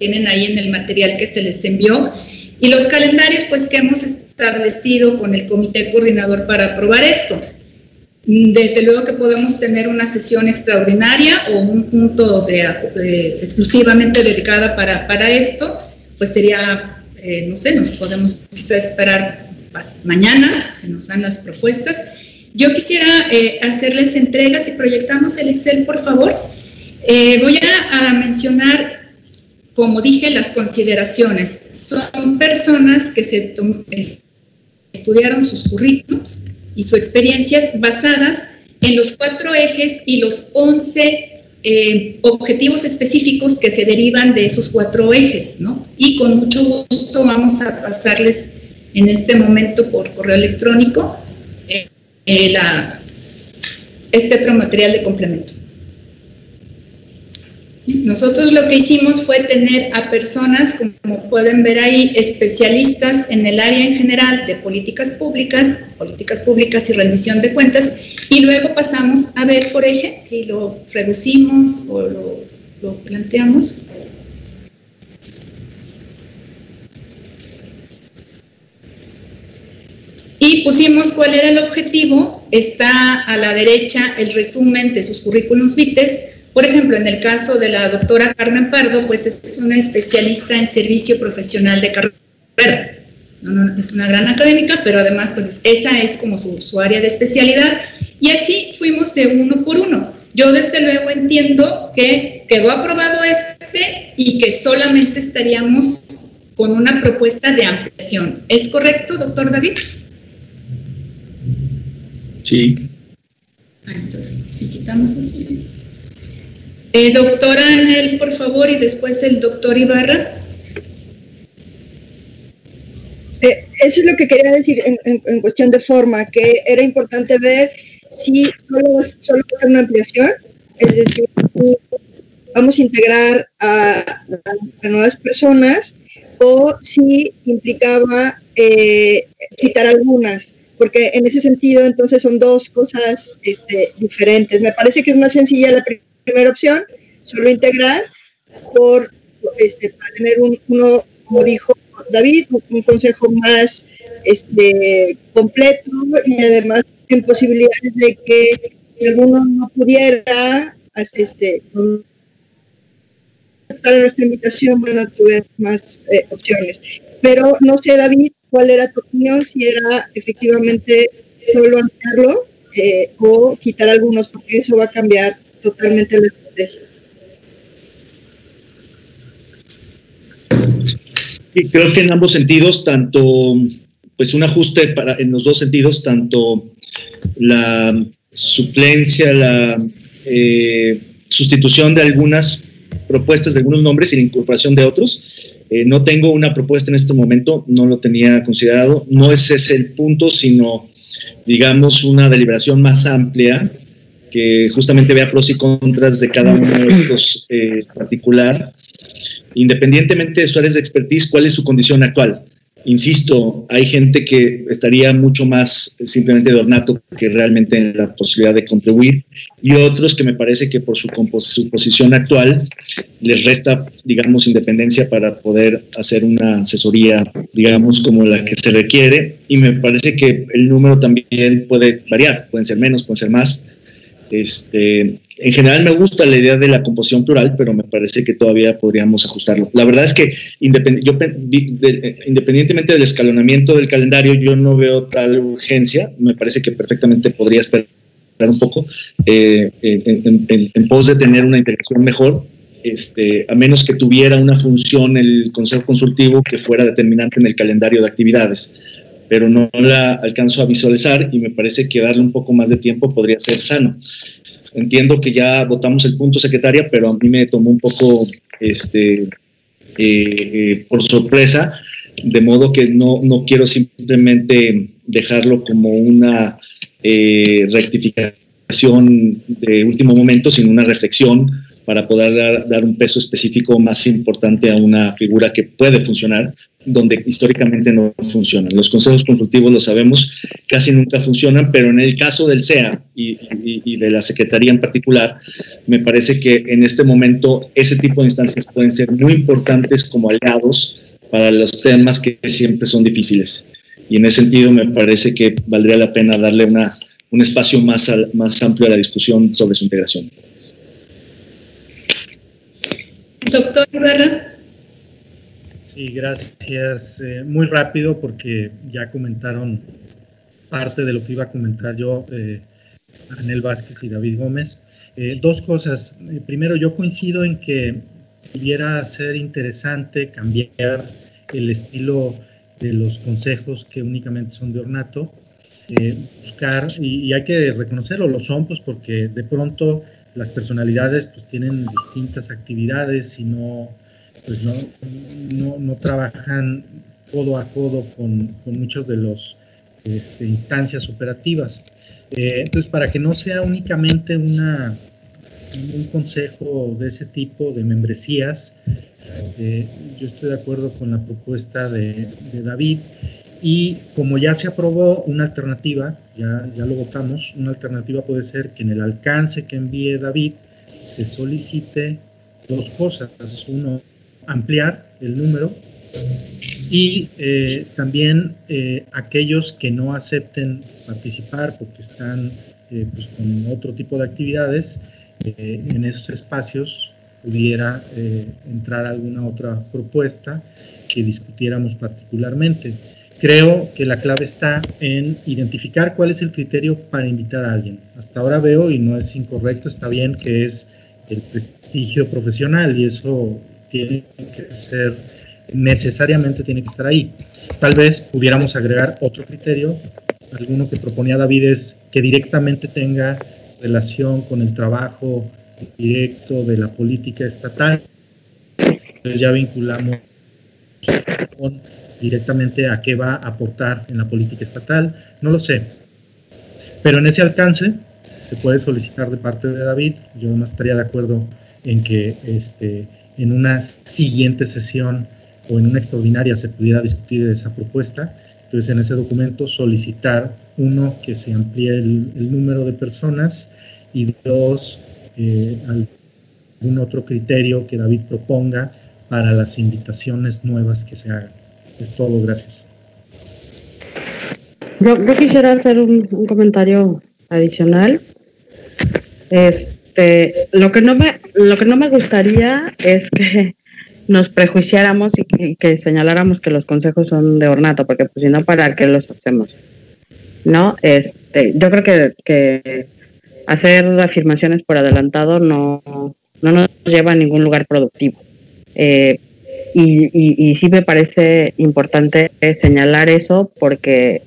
tienen ahí en el material que se les envió, y los calendarios pues que hemos establecido con el comité coordinador para aprobar esto. Desde luego que podemos tener una sesión extraordinaria o un punto de, exclusivamente dedicada para, para, esto, pues sería, eh, no sé, nos podemos esperar mañana, si nos dan las propuestas. Yo quisiera eh, hacerles entregas si proyectamos el Excel, por favor. Eh, voy a, a mencionar como dije, las consideraciones son personas que se estudiaron sus currículums y sus experiencias basadas en los cuatro ejes y los once eh, objetivos específicos que se derivan de esos cuatro ejes, ¿no? Y con mucho gusto vamos a pasarles en este momento por correo electrónico eh, eh, este otro material de complemento. Nosotros lo que hicimos fue tener a personas, como pueden ver ahí, especialistas en el área en general de políticas públicas, políticas públicas y rendición de cuentas, y luego pasamos a ver por eje si lo reducimos o lo, planteamos. Y pusimos cuál era el objetivo. Está a la derecha el resumen de sus currículums vites por ejemplo, en el caso de la doctora Carmen Pardo, pues es una especialista en servicio profesional de carrera. es una gran académica, pero además, pues esa es como su, área de especialidad. Y así fuimos de uno por uno. Yo desde luego entiendo que quedó aprobado este y que solamente estaríamos con una propuesta de ampliación. ¿Es correcto, doctor David? Sí. Ah, entonces, si quitamos así. Eh, doctora Anel, por favor, y después el doctor Ibarra. Eh, eso es lo que quería decir en, cuestión de forma, que era importante ver si solo, solo va a ser una ampliación, es decir, vamos a integrar a, nuevas personas o si implicaba eh, quitar algunas, porque en ese sentido entonces son dos cosas este, diferentes. Me parece que es más sencilla la primera primera opción, solo integrar, por, este, para tener un, uno, como dijo David, un, consejo más este, completo y además en posibilidades de que alguno no pudiera este, a nuestra invitación, bueno, tuve más eh, opciones. Pero no sé, David, cuál era tu opinión, si era efectivamente solo ampliarlo eh, o quitar algunos, porque eso va a cambiar totalmente la estrategia. Sí, creo que en ambos sentidos, tanto, pues un ajuste para, en los dos sentidos, tanto la suplencia, la eh, sustitución de algunas propuestas de algunos nombres y la incorporación de otros. Eh, no tengo una propuesta en este momento, no lo tenía considerado. No ese es el punto, sino, digamos, una deliberación más amplia que justamente vea pros y contras de cada uno de estos eh, particular, independientemente de su áreas de expertise, cuál es su condición actual. Insisto, hay gente que estaría mucho más simplemente de ornato que realmente en la posibilidad de contribuir y otros que me parece que por su, su posición actual les resta, digamos, independencia para poder hacer una asesoría, digamos, como la que se requiere y me parece que el número también puede variar, pueden ser menos, pueden ser más, este, en general me gusta la idea de la composición plural, pero me parece que todavía podríamos ajustarlo. La verdad es que independientemente del escalonamiento del calendario, yo no veo tal urgencia. Me parece que perfectamente podría esperar un poco eh, en, pos de tener una integración mejor, este, a menos que tuviera una función el Consejo Consultivo que fuera determinante en el calendario de actividades pero no la alcanzo a visualizar y me parece que darle un poco más de tiempo podría ser sano. Entiendo que ya votamos el punto, secretaria, pero a mí me tomó un poco este, eh, eh, por sorpresa, de modo que no, no quiero simplemente dejarlo como una eh, rectificación de último momento, sino una reflexión para poder dar, un peso específico más importante a una figura que puede funcionar, donde históricamente no funcionan. Los consejos consultivos, lo sabemos, casi nunca funcionan, pero en el caso del SEA y, de la Secretaría en particular, me parece que en este momento ese tipo de instancias pueden ser muy importantes como aliados para los temas que siempre son difíciles. Y en ese sentido me parece que valdría la pena darle un espacio más amplio a la discusión sobre su integración. Doctor Ibarra. Sí, gracias. Eh, muy rápido porque ya comentaron parte de lo que iba a comentar yo, eh, Anel Vázquez y David Gómez. Eh, dos cosas. Eh, primero, yo coincido en que pudiera ser interesante cambiar el estilo de los consejos que únicamente son de ornato, buscar, y, y, hay que reconocerlo, lo son, pues porque de pronto las personalidades pues tienen distintas actividades y no, pues no, no, trabajan codo a codo con, con muchos de los este, instancias operativas. Eh, entonces, para que no sea únicamente una, un consejo de ese tipo de membresías, eh, yo estoy de acuerdo con la propuesta de David y como ya se aprobó una alternativa, ya, ya lo votamos, una alternativa puede ser que en el alcance que envíe David se solicite dos cosas. Uno, ampliar el número y eh, también eh, aquellos que no acepten participar porque están eh, pues, con otro tipo de actividades, en esos espacios pudiera entrar alguna otra propuesta que discutiéramos particularmente. Creo que la clave está en identificar cuál es el criterio para invitar a alguien. Hasta ahora veo, y no es incorrecto, está bien que es el prestigio profesional y eso tiene que ser, necesariamente tiene que estar ahí. Tal vez pudiéramos agregar otro criterio, alguno que proponía David es que directamente tenga relación con el trabajo directo de la política estatal. Entonces ya vinculamos con directamente a qué va a aportar en la política estatal, no lo sé. Pero en ese alcance se puede solicitar de parte de David, yo más estaría de acuerdo en que este, en una siguiente sesión o en una extraordinaria se pudiera discutir esa propuesta. Entonces, en ese documento solicitar, uno, que se amplíe el, número de personas y dos, eh, algún otro criterio que David proponga para las invitaciones nuevas que se hagan. Es todo, gracias. Yo, quisiera hacer un, comentario adicional. Este, lo que no me, lo que no me gustaría es que nos prejuiciáramos y que, señaláramos que los consejos son de ornato, porque pues si no, ¿para qué los hacemos? ¿No? Este, yo creo que, que hacer afirmaciones por adelantado no, no nos lleva a ningún lugar productivo. Eh, y, sí me parece importante señalar eso porque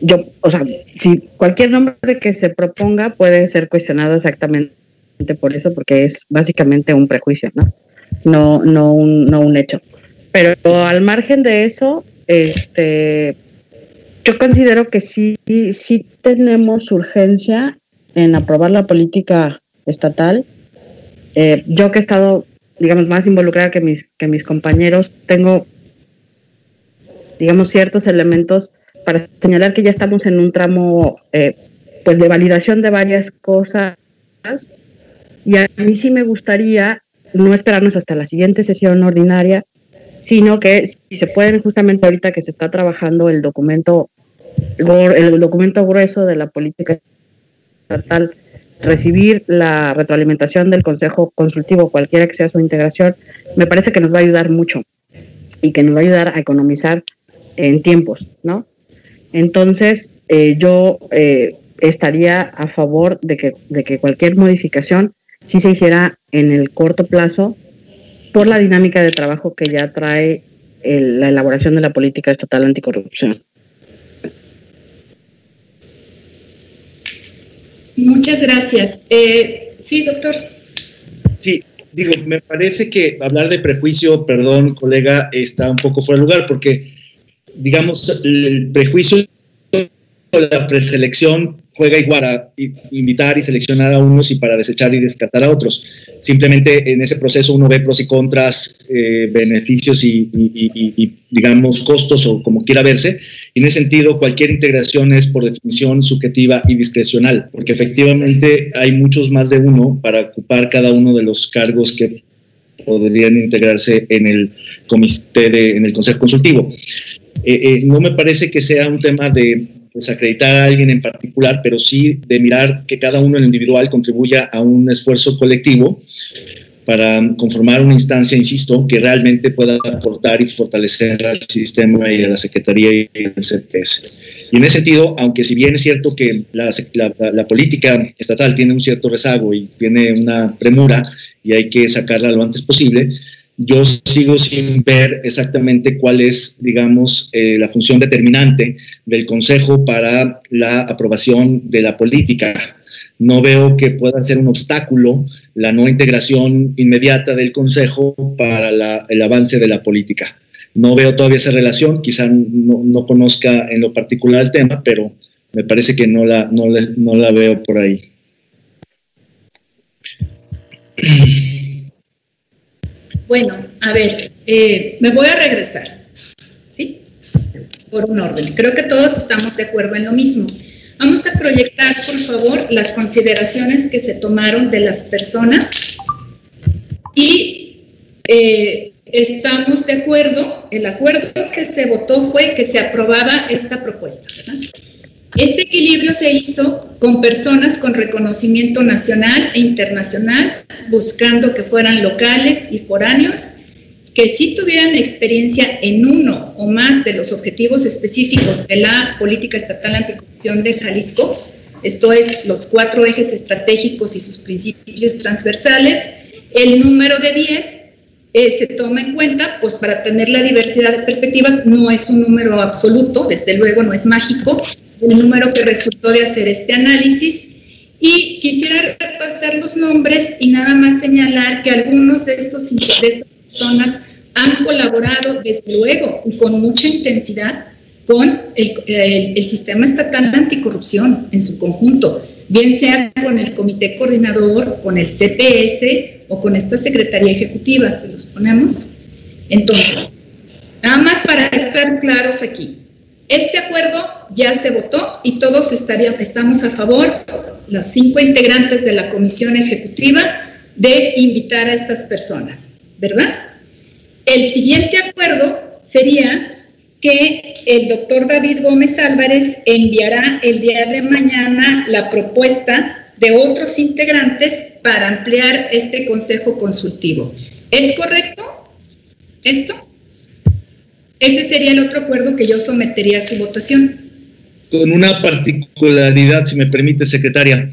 yo, o sea, si cualquier nombre que se proponga puede ser cuestionado exactamente por eso, porque es básicamente un prejuicio, ¿no? No, no, un, no un hecho. Pero al margen de eso, este, yo considero que sí, sí tenemos urgencia en aprobar la política estatal. Eh, yo que he estado digamos, más involucrada que mis, que mis compañeros, tengo, digamos, ciertos elementos para señalar que ya estamos en un tramo, eh, pues, de validación de varias cosas. Y a mí sí me gustaría no esperarnos hasta la siguiente sesión ordinaria, sino que si se pueden, justamente ahorita que se está trabajando el documento, el documento grueso de la política estatal recibir la retroalimentación del Consejo Consultivo, cualquiera que sea su integración, me parece que nos va a ayudar mucho y que nos va a ayudar a economizar en tiempos, ¿no? Entonces, eh, yo eh, estaría a favor de que, de que cualquier modificación sí se hiciera en el corto plazo por la dinámica de trabajo que ya trae la elaboración de la política estatal anticorrupción. Muchas gracias. Eh, sí, doctor. Sí, digo, me parece que hablar de prejuicio, perdón, colega, está un poco fuera de lugar, porque, digamos, el prejuicio, la preselección juega igual a invitar y seleccionar a unos y para desechar y descartar a otros. Simplemente en ese proceso uno ve pros y contras, eh, beneficios y, digamos, costos o como quiera verse. Y en ese sentido, cualquier integración es por definición subjetiva y discrecional, porque efectivamente hay muchos más de uno para ocupar cada uno de los cargos que podrían integrarse en el comité, de, en el consejo consultivo. Eh, eh, no me parece que sea un tema de desacreditar a alguien en particular, pero sí de mirar que cada uno en individual contribuya a un esfuerzo colectivo para conformar una instancia, insisto, que realmente pueda aportar y fortalecer al sistema y a la Secretaría y al CPS. Y en ese sentido, aunque si bien es cierto que la, la, política estatal tiene un cierto rezago y tiene una premura y hay que sacarla lo antes posible, yo sigo sin ver exactamente cuál es, digamos, eh, la función determinante del Consejo para la aprobación de la política. No veo que pueda ser un obstáculo la no integración inmediata del Consejo para el avance de la política. No veo todavía esa relación, quizá no, conozca en lo particular el tema, pero me parece que no la, no la veo por ahí. Bueno, a ver, eh, me voy a regresar, ¿sí? Por un orden. Creo que todos estamos de acuerdo en lo mismo. Vamos a proyectar, por favor, las consideraciones que se tomaron de las personas y eh, estamos de acuerdo, el acuerdo que se votó fue que se aprobaba esta propuesta, ¿verdad? Este equilibrio se hizo con personas con reconocimiento nacional e internacional, buscando que fueran locales y foráneos, que sí tuvieran experiencia en uno o más de los objetivos específicos de la política estatal anticorrupción de Jalisco, esto es, los cuatro ejes estratégicos y sus principios transversales. El número de 10 eh, se toma en cuenta, pues para tener la diversidad de perspectivas, no es un número absoluto, desde luego no es mágico, el número que resultó de hacer este análisis. Y quisiera repasar los nombres y nada más señalar que algunos de, estos, de estas personas han colaborado, desde luego, y con mucha intensidad con el, el, sistema estatal anticorrupción en su conjunto, bien sea con el comité coordinador, con el CPS o con esta secretaría ejecutiva, se los ponemos. Entonces, nada más para estar claros aquí, este acuerdo ya se votó y todos estaríamos, estamos a favor, los cinco integrantes de la comisión ejecutiva, de invitar a estas personas, ¿verdad? El siguiente acuerdo sería que el doctor David Gómez Álvarez enviará el día de mañana la propuesta de otros integrantes para ampliar este consejo consultivo. ¿Es correcto esto? Ese sería el otro acuerdo que yo sometería a su votación. Con una particularidad, si me permite, secretaria.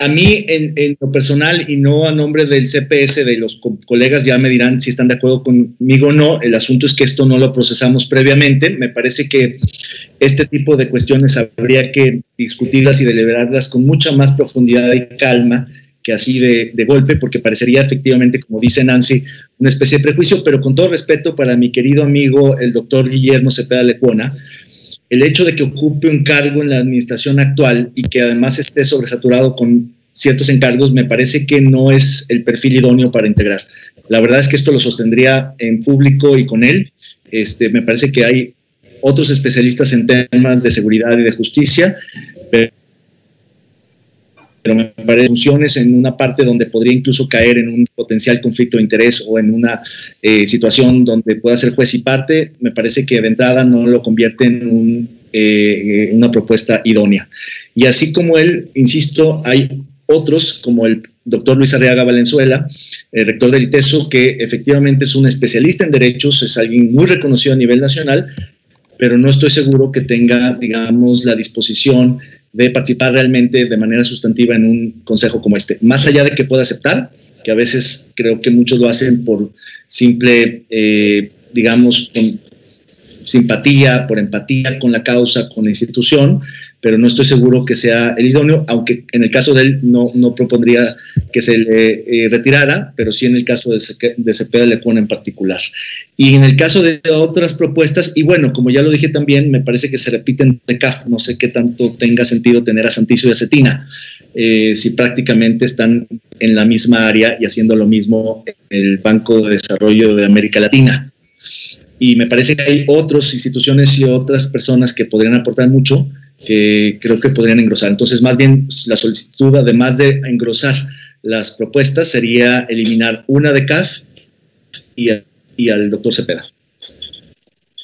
A mí, en, lo personal y no a nombre del CPS, de los colegas ya me dirán si están de acuerdo conmigo o no. El asunto es que esto no lo procesamos previamente. Me parece que este tipo de cuestiones habría que discutirlas y deliberarlas con mucha más profundidad y calma que así de, golpe, porque parecería efectivamente, como dice Nancy, una especie de prejuicio, pero con todo respeto para mi querido amigo, el doctor Guillermo Cepeda Lecuona, el hecho de que ocupe un cargo en la administración actual y que además esté sobresaturado con ciertos encargos, me parece que no es el perfil idóneo para integrar. La verdad es que esto lo sostendría en público y con él. Este, me parece que hay otros especialistas en temas de seguridad y de justicia, pero me parece funciones en una parte donde podría incluso caer en un potencial conflicto de interés o en una eh, situación donde pueda ser juez y parte, me parece que de entrada no lo convierte en eh, una propuesta idónea. Y así como él, insisto, hay otros como el doctor Luis Arriaga Valenzuela, el rector del ITESO, que efectivamente es un especialista en derechos, es alguien muy reconocido a nivel nacional, pero no estoy seguro que tenga, digamos, la disposición de participar realmente de manera sustantiva en un consejo como este. Más allá de que pueda aceptar, que a veces creo que muchos lo hacen por simple, eh, digamos, simpatía, por empatía con la causa, con la institución, pero no estoy seguro que sea el idóneo, aunque en el caso de él no, no propondría que se le eh, retirara, pero sí en el caso de, Cepeda Lecuna en particular. Y en el caso de otras propuestas, y bueno, como ya lo dije también, me parece que se repiten de CAF, no sé qué tanto tenga sentido tener a Santizo y a Cetina, eh, si prácticamente están en la misma área y haciendo lo mismo el Banco de Desarrollo de América Latina. Y me parece que hay otras instituciones y otras personas que podrían aportar mucho, que creo que podrían engrosar. Entonces, más bien, la solicitud, además de engrosar las propuestas, sería eliminar una de CAF y, y al doctor Cepeda.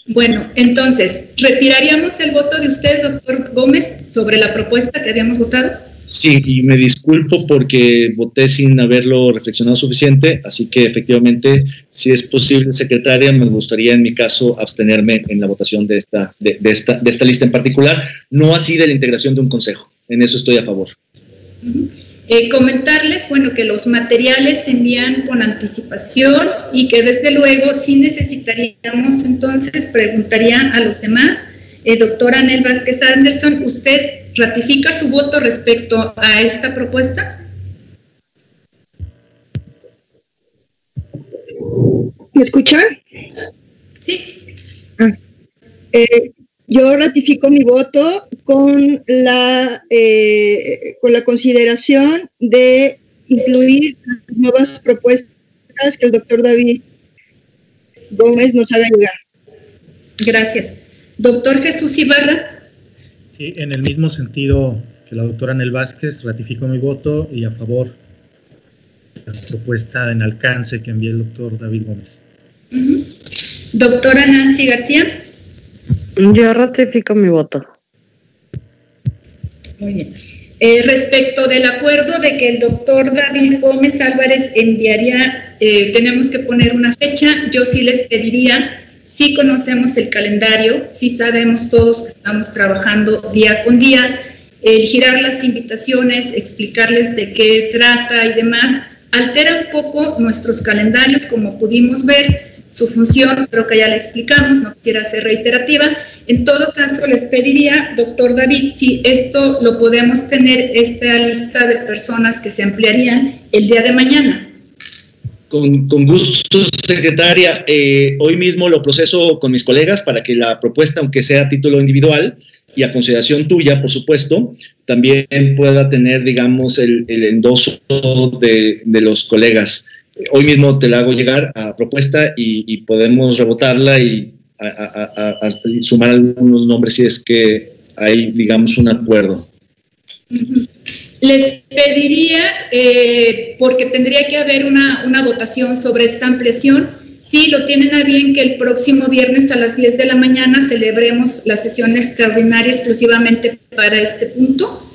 Bueno, entonces, ¿retiraríamos el voto de usted, doctor Gómez, sobre la propuesta que habíamos votado? Sí, y me disculpo porque voté sin haberlo reflexionado suficiente, así que efectivamente, si es posible, secretaria, me gustaría en mi caso abstenerme en la votación de esta, de, esta, de esta lista en particular, no así de la integración de un consejo. En eso estoy a favor. Eh, comentarles, bueno, que los materiales se envían con anticipación y que desde luego sí necesitaríamos, entonces preguntaría a los demás, eh, doctora Anel Vázquez Anderson, ¿usted ratifica su voto respecto a esta propuesta? ¿Me escuchan? Sí. Ah, eh, yo ratifico mi voto con la, eh, con la consideración de incluir nuevas propuestas que el doctor David Gómez nos haga llegar. Gracias. Doctor Jesús Ibarra. Sí, en el mismo sentido que la doctora Anel Vázquez, ratifico mi voto y a favor de la propuesta en alcance que envió el doctor David Gómez. Doctora Nancy García. Yo ratifico mi voto. Muy bien. Eh, respecto del acuerdo de que el doctor David Gómez Álvarez enviaría, eh, tenemos que poner una fecha, yo sí les pediría sí conocemos el calendario, sí sabemos todos que estamos trabajando día con día, el girar las invitaciones, explicarles de qué trata y demás, altera un poco nuestros calendarios, como pudimos ver, su función, creo que ya la explicamos, no quisiera ser reiterativa. En todo caso, les pediría, doctor David, si esto lo podemos tener, esta lista de personas que se ampliarían el día de mañana. Con, gusto, secretaria. Eh, hoy mismo lo proceso con mis colegas para que la propuesta, aunque sea a título individual y a consideración tuya, por supuesto, también pueda tener, digamos, el, endoso de, los colegas. Hoy mismo te la hago llegar a propuesta y, podemos rebotarla y sumar algunos nombres si es que hay, digamos, un acuerdo. Les pediría, eh, porque tendría que haber una, votación sobre esta ampliación, si lo tienen a bien que el próximo viernes a las 10 de la mañana celebremos la sesión extraordinaria exclusivamente para este punto,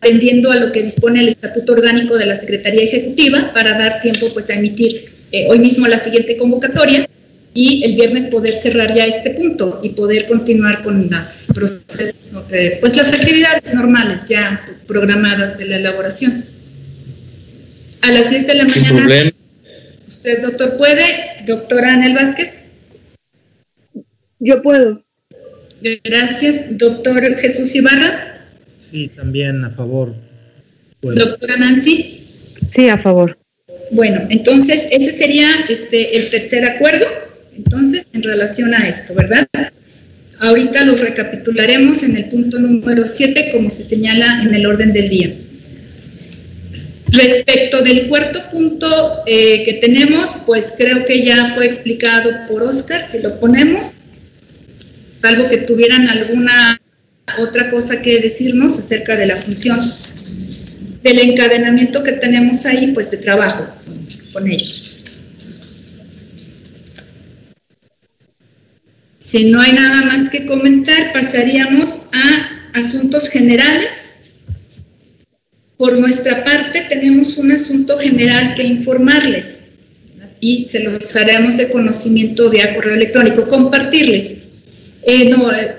atendiendo a lo que dispone el Estatuto Orgánico de la Secretaría Ejecutiva para dar tiempo pues, a emitir eh, hoy mismo la siguiente convocatoria y el viernes poder cerrar ya este punto y poder continuar con las procesos, eh, pues las actividades normales ya programadas de la elaboración. A las 10 de la mañana. ¿Usted, doctor, puede? Doctora Anel Vázquez. Yo puedo. Gracias. Doctor Jesús Ibarra. Sí, también a favor. Doctora Nancy. Sí, a favor. Bueno, entonces ese sería este, el tercer acuerdo. Entonces, en relación a esto, ¿verdad? Ahorita los recapitularemos en el punto número 7, como se señala en el orden del día. Respecto del cuarto punto eh, que tenemos, pues creo que ya fue explicado por Oscar, si lo ponemos, salvo que tuvieran alguna otra cosa que decirnos acerca de la función del encadenamiento que tenemos ahí, pues de trabajo con ellos. Si no hay nada más que comentar, pasaríamos a asuntos generales. Por nuestra parte, tenemos un asunto general que informarles y se los haremos de conocimiento vía correo electrónico, compartirles. Eh,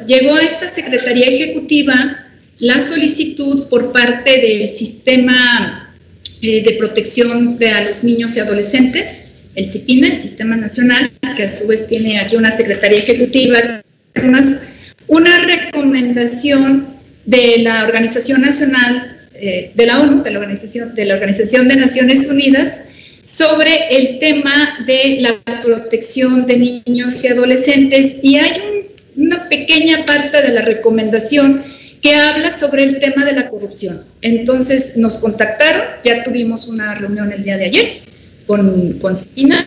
llegó a esta Secretaría Ejecutiva la solicitud por parte del sistema eh, de protección de a los niños y adolescentes el CIPINA, el Sistema Nacional, que a su vez tiene aquí una Secretaría Ejecutiva, además una recomendación de la Organización Nacional eh, de la ONU, de la, Organización, de la Organización de Naciones Unidas, sobre el tema de la protección de niños y adolescentes. Y hay una pequeña parte de la recomendación que habla sobre el tema de la corrupción. Entonces nos contactaron, ya tuvimos una reunión el día de ayer con, con Spina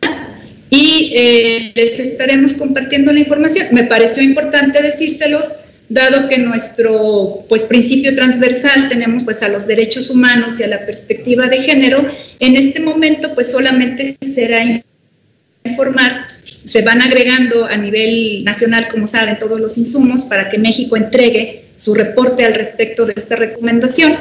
y eh, les estaremos compartiendo la información. Me pareció importante decírselos, dado que nuestro pues, principio transversal tenemos pues, a los derechos humanos y a la perspectiva de género, en este momento pues solamente será informar se van agregando a nivel nacional, como saben, todos los insumos para que México entregue su reporte al respecto de esta recomendación.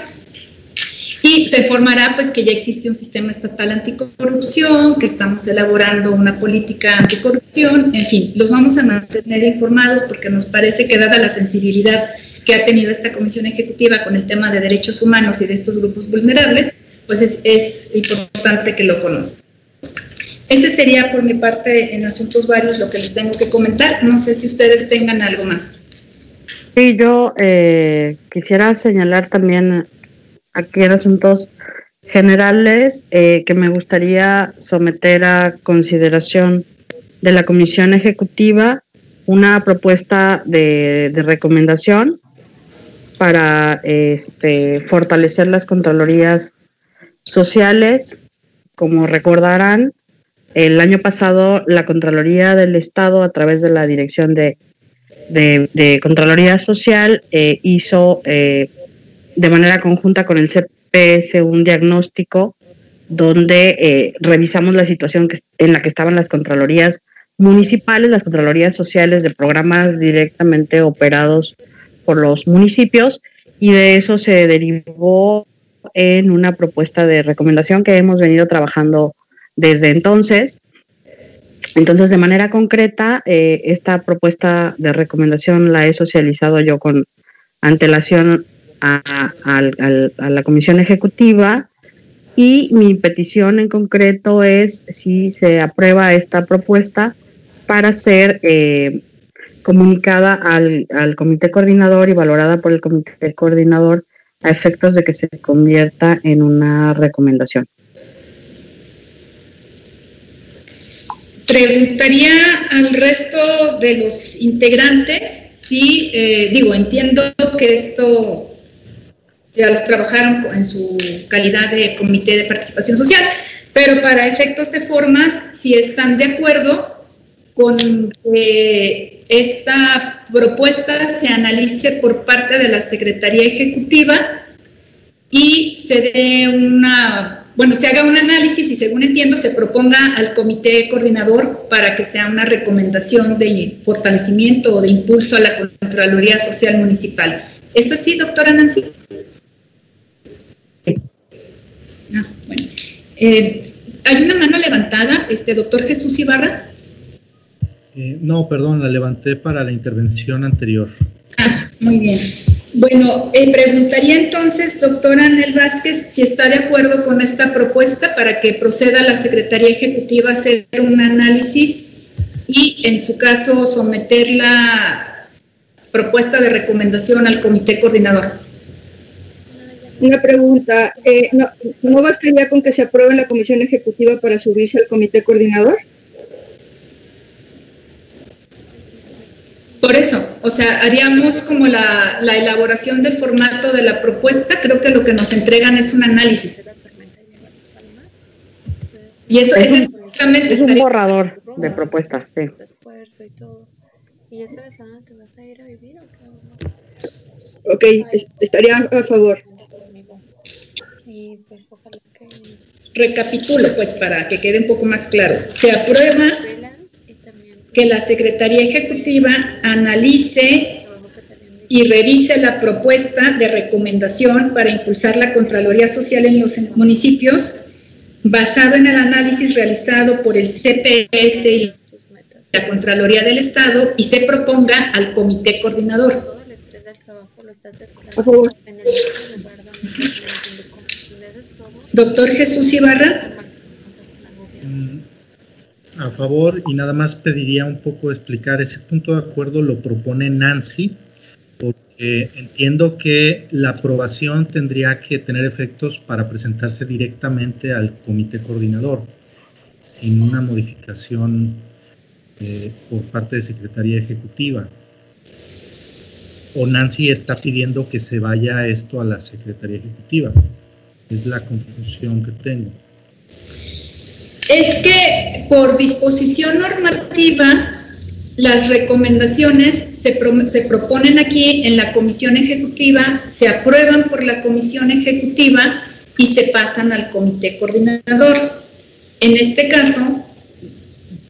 Y se informará pues que ya existe un sistema estatal anticorrupción, que estamos elaborando una política anticorrupción, en fin, los vamos a mantener informados porque nos parece que dada la sensibilidad que ha tenido esta comisión ejecutiva con el tema de derechos humanos y de estos grupos vulnerables, pues es, importante que lo conozcan. Ese sería por mi parte en asuntos varios lo que les tengo que comentar. No sé si ustedes tengan algo más. Sí, yo eh, quisiera señalar también aquí en asuntos generales eh, que me gustaría someter a consideración de la Comisión Ejecutiva una propuesta de, de recomendación para este, fortalecer las contralorías sociales. Como recordarán, el año pasado, la Contraloría del Estado, a través de la Dirección de, Contraloría Social, eh, hizo eh, de manera conjunta con el CPS un diagnóstico donde eh, revisamos la situación en la que estaban las Contralorías municipales, las Contralorías sociales de programas directamente operados por los municipios, y de eso se derivó en una propuesta de recomendación que hemos venido trabajando desde entonces. Entonces, de manera concreta, eh, esta propuesta de recomendación la he socializado yo con antelación a, la Comisión Ejecutiva y mi petición en concreto es si se aprueba esta propuesta para ser eh, comunicada al, comité coordinador y valorada por el comité coordinador a efectos de que se convierta en una recomendación. Preguntaría al resto de los integrantes si, eh, digo, entiendo que esto ya lo trabajaron en su calidad de comité de participación social, pero para efectos de formas, si están de acuerdo con que esta propuesta se analice por parte de la Secretaría Ejecutiva y se dé una bueno, se haga un análisis y según entiendo se proponga al comité coordinador para que sea una recomendación de fortalecimiento o de impulso a la Contraloría Social Municipal. ¿Es así, doctora Nancy? Ah, bueno. Eh, ¿Hay una mano levantada, este doctor Jesús Ibarra? Eh, no, perdón, la levanté para la intervención anterior. Ah, muy bien. Bueno, eh, preguntaría entonces, doctora Anel Vázquez, si está de acuerdo con esta propuesta para que proceda la Secretaría Ejecutiva a hacer un análisis y, en su caso, someter la propuesta de recomendación al comité coordinador. Una pregunta, eh, ¿no, ¿no bastaría con que se apruebe en la comisión ejecutiva para subirse al comité coordinador? Por eso, o sea, haríamos como la, elaboración del formato de la propuesta, creo que lo que nos entregan es un análisis. Y eso es, es un borrador de propuesta, sí. Ok, estaría a favor. Recapitulo, pues, para que quede un poco más claro. Se aprueba que la Secretaría Ejecutiva analice y revise la propuesta de recomendación para impulsar la Contraloría Social en los municipios, basado en el análisis realizado por el CPS y la Contraloría del Estado, y se proponga al Comité Coordinador. Doctor Jesús Ibarra. a favor y nada más pediría un poco explicar ese punto de acuerdo lo propone Nancy porque entiendo que la aprobación tendría que tener efectos para presentarse directamente al comité coordinador sin una modificación eh, por parte de Secretaría Ejecutiva. O Nancy está pidiendo que se vaya esto a la Secretaría Ejecutiva. Es la confusión que tengo. Es que por disposición normativa, las recomendaciones se, se, proponen aquí en la comisión ejecutiva, se aprueban por la comisión ejecutiva y se pasan al comité coordinador. En este caso,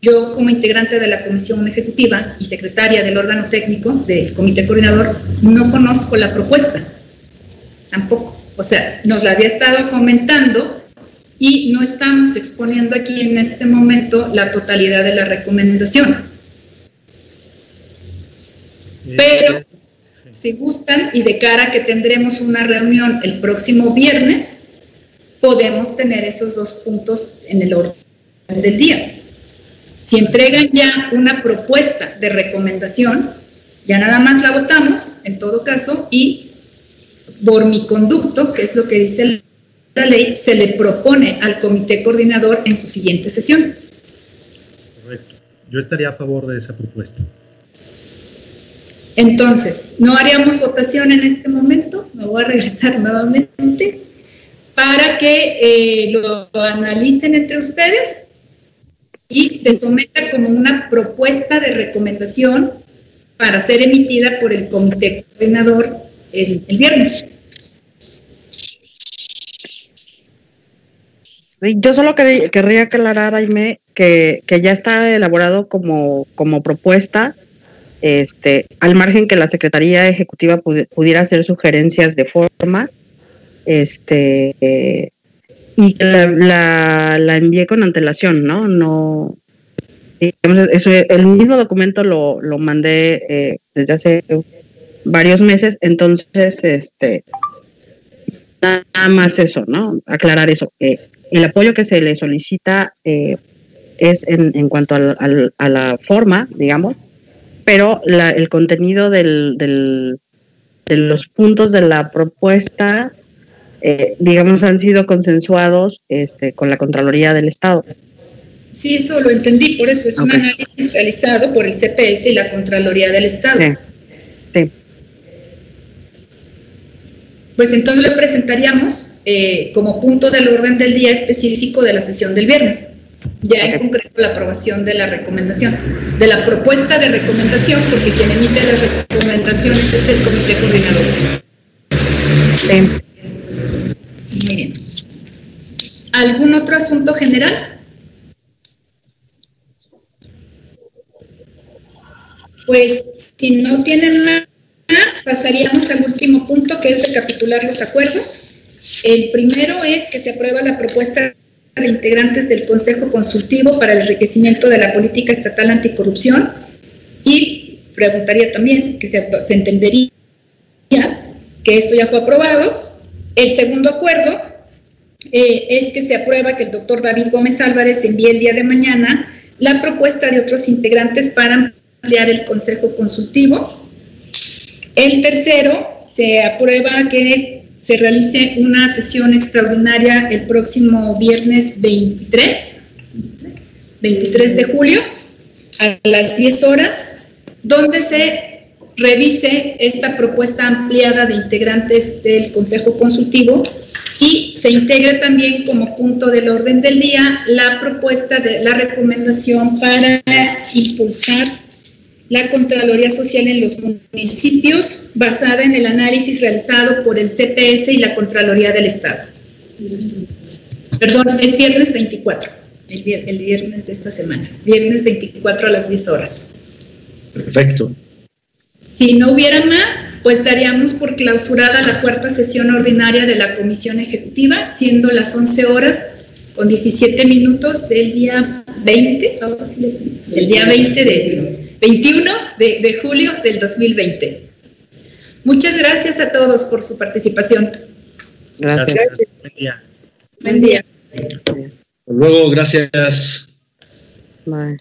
yo como integrante de la comisión ejecutiva y secretaria del órgano técnico del comité coordinador, no conozco la propuesta, tampoco. O sea, nos la había estado comentando y no estamos exponiendo aquí en este momento la totalidad de la recomendación. Pero si gustan y de cara a que tendremos una reunión el próximo viernes, podemos tener esos dos puntos en el orden del día. Si entregan ya una propuesta de recomendación, ya nada más la votamos, en todo caso, y por mi conducto, que es lo que dice la ley, se le propone al comité coordinador en su siguiente sesión. Correcto. Yo estaría a favor de esa propuesta. Entonces, no haríamos votación en este momento, me voy a regresar nuevamente, para que eh, lo, analicen entre ustedes y se someta como una propuesta de recomendación para ser emitida por el comité coordinador el, viernes. Yo solo querría aclarar, Aime, que, que ya está elaborado como, como propuesta este, al margen que la Secretaría Ejecutiva pudiera hacer sugerencias de forma, este, y que la, la, envié con antelación, ¿no? No, eso, el mismo documento lo, lo mandé eh, desde hace varios meses, entonces, este, nada más eso, ¿no? Aclarar eso. El apoyo que se le solicita eh, es en, en cuanto a la forma, digamos, pero el contenido del, de los puntos de la propuesta, eh, digamos, han sido consensuados este, con la Contraloría del Estado. Sí, eso lo entendí, por eso es un análisis realizado por el CPS y la Contraloría del Estado. Sí. Pues entonces lo presentaríamos eh, como punto del orden del día específico de la sesión del viernes ya en concreto la aprobación de la recomendación, de la propuesta de recomendación, porque quien emite las recomendaciones es el comité coordinador. Muy bien. ¿Algún otro asunto general? Pues si no tienen más, pasaríamos al último punto, que es recapitular los acuerdos. El primero es que se aprueba la propuesta de integrantes del Consejo Consultivo para el enriquecimiento de la política estatal anticorrupción y preguntaría también que se, entendería que esto ya fue aprobado. El segundo acuerdo eh, es que se aprueba que el doctor David Gómez Álvarez envíe el día de mañana la propuesta de otros integrantes para ampliar el Consejo Consultivo. El tercero, se aprueba que se realice una sesión extraordinaria el próximo viernes 23, 23 de julio a las 10 horas, donde se revise esta propuesta ampliada de integrantes del Consejo Consultivo y se integre también como punto del orden del día la propuesta de la recomendación para impulsar la Contraloría Social en los municipios, basada en el análisis realizado por el CPS y la Contraloría del Estado. Perdón, es viernes 24, el, viernes de esta semana, viernes 24 a las 10 horas. Perfecto. Si no hubiera más, pues daríamos por clausurada la cuarta sesión ordinaria de la Comisión Ejecutiva, siendo las 11 horas con 17 minutos del día 20, del día 20 de 21 de, julio del 2020. Muchas gracias a todos por su participación. Gracias. Buen día. Buen día. luego, gracias. Bye.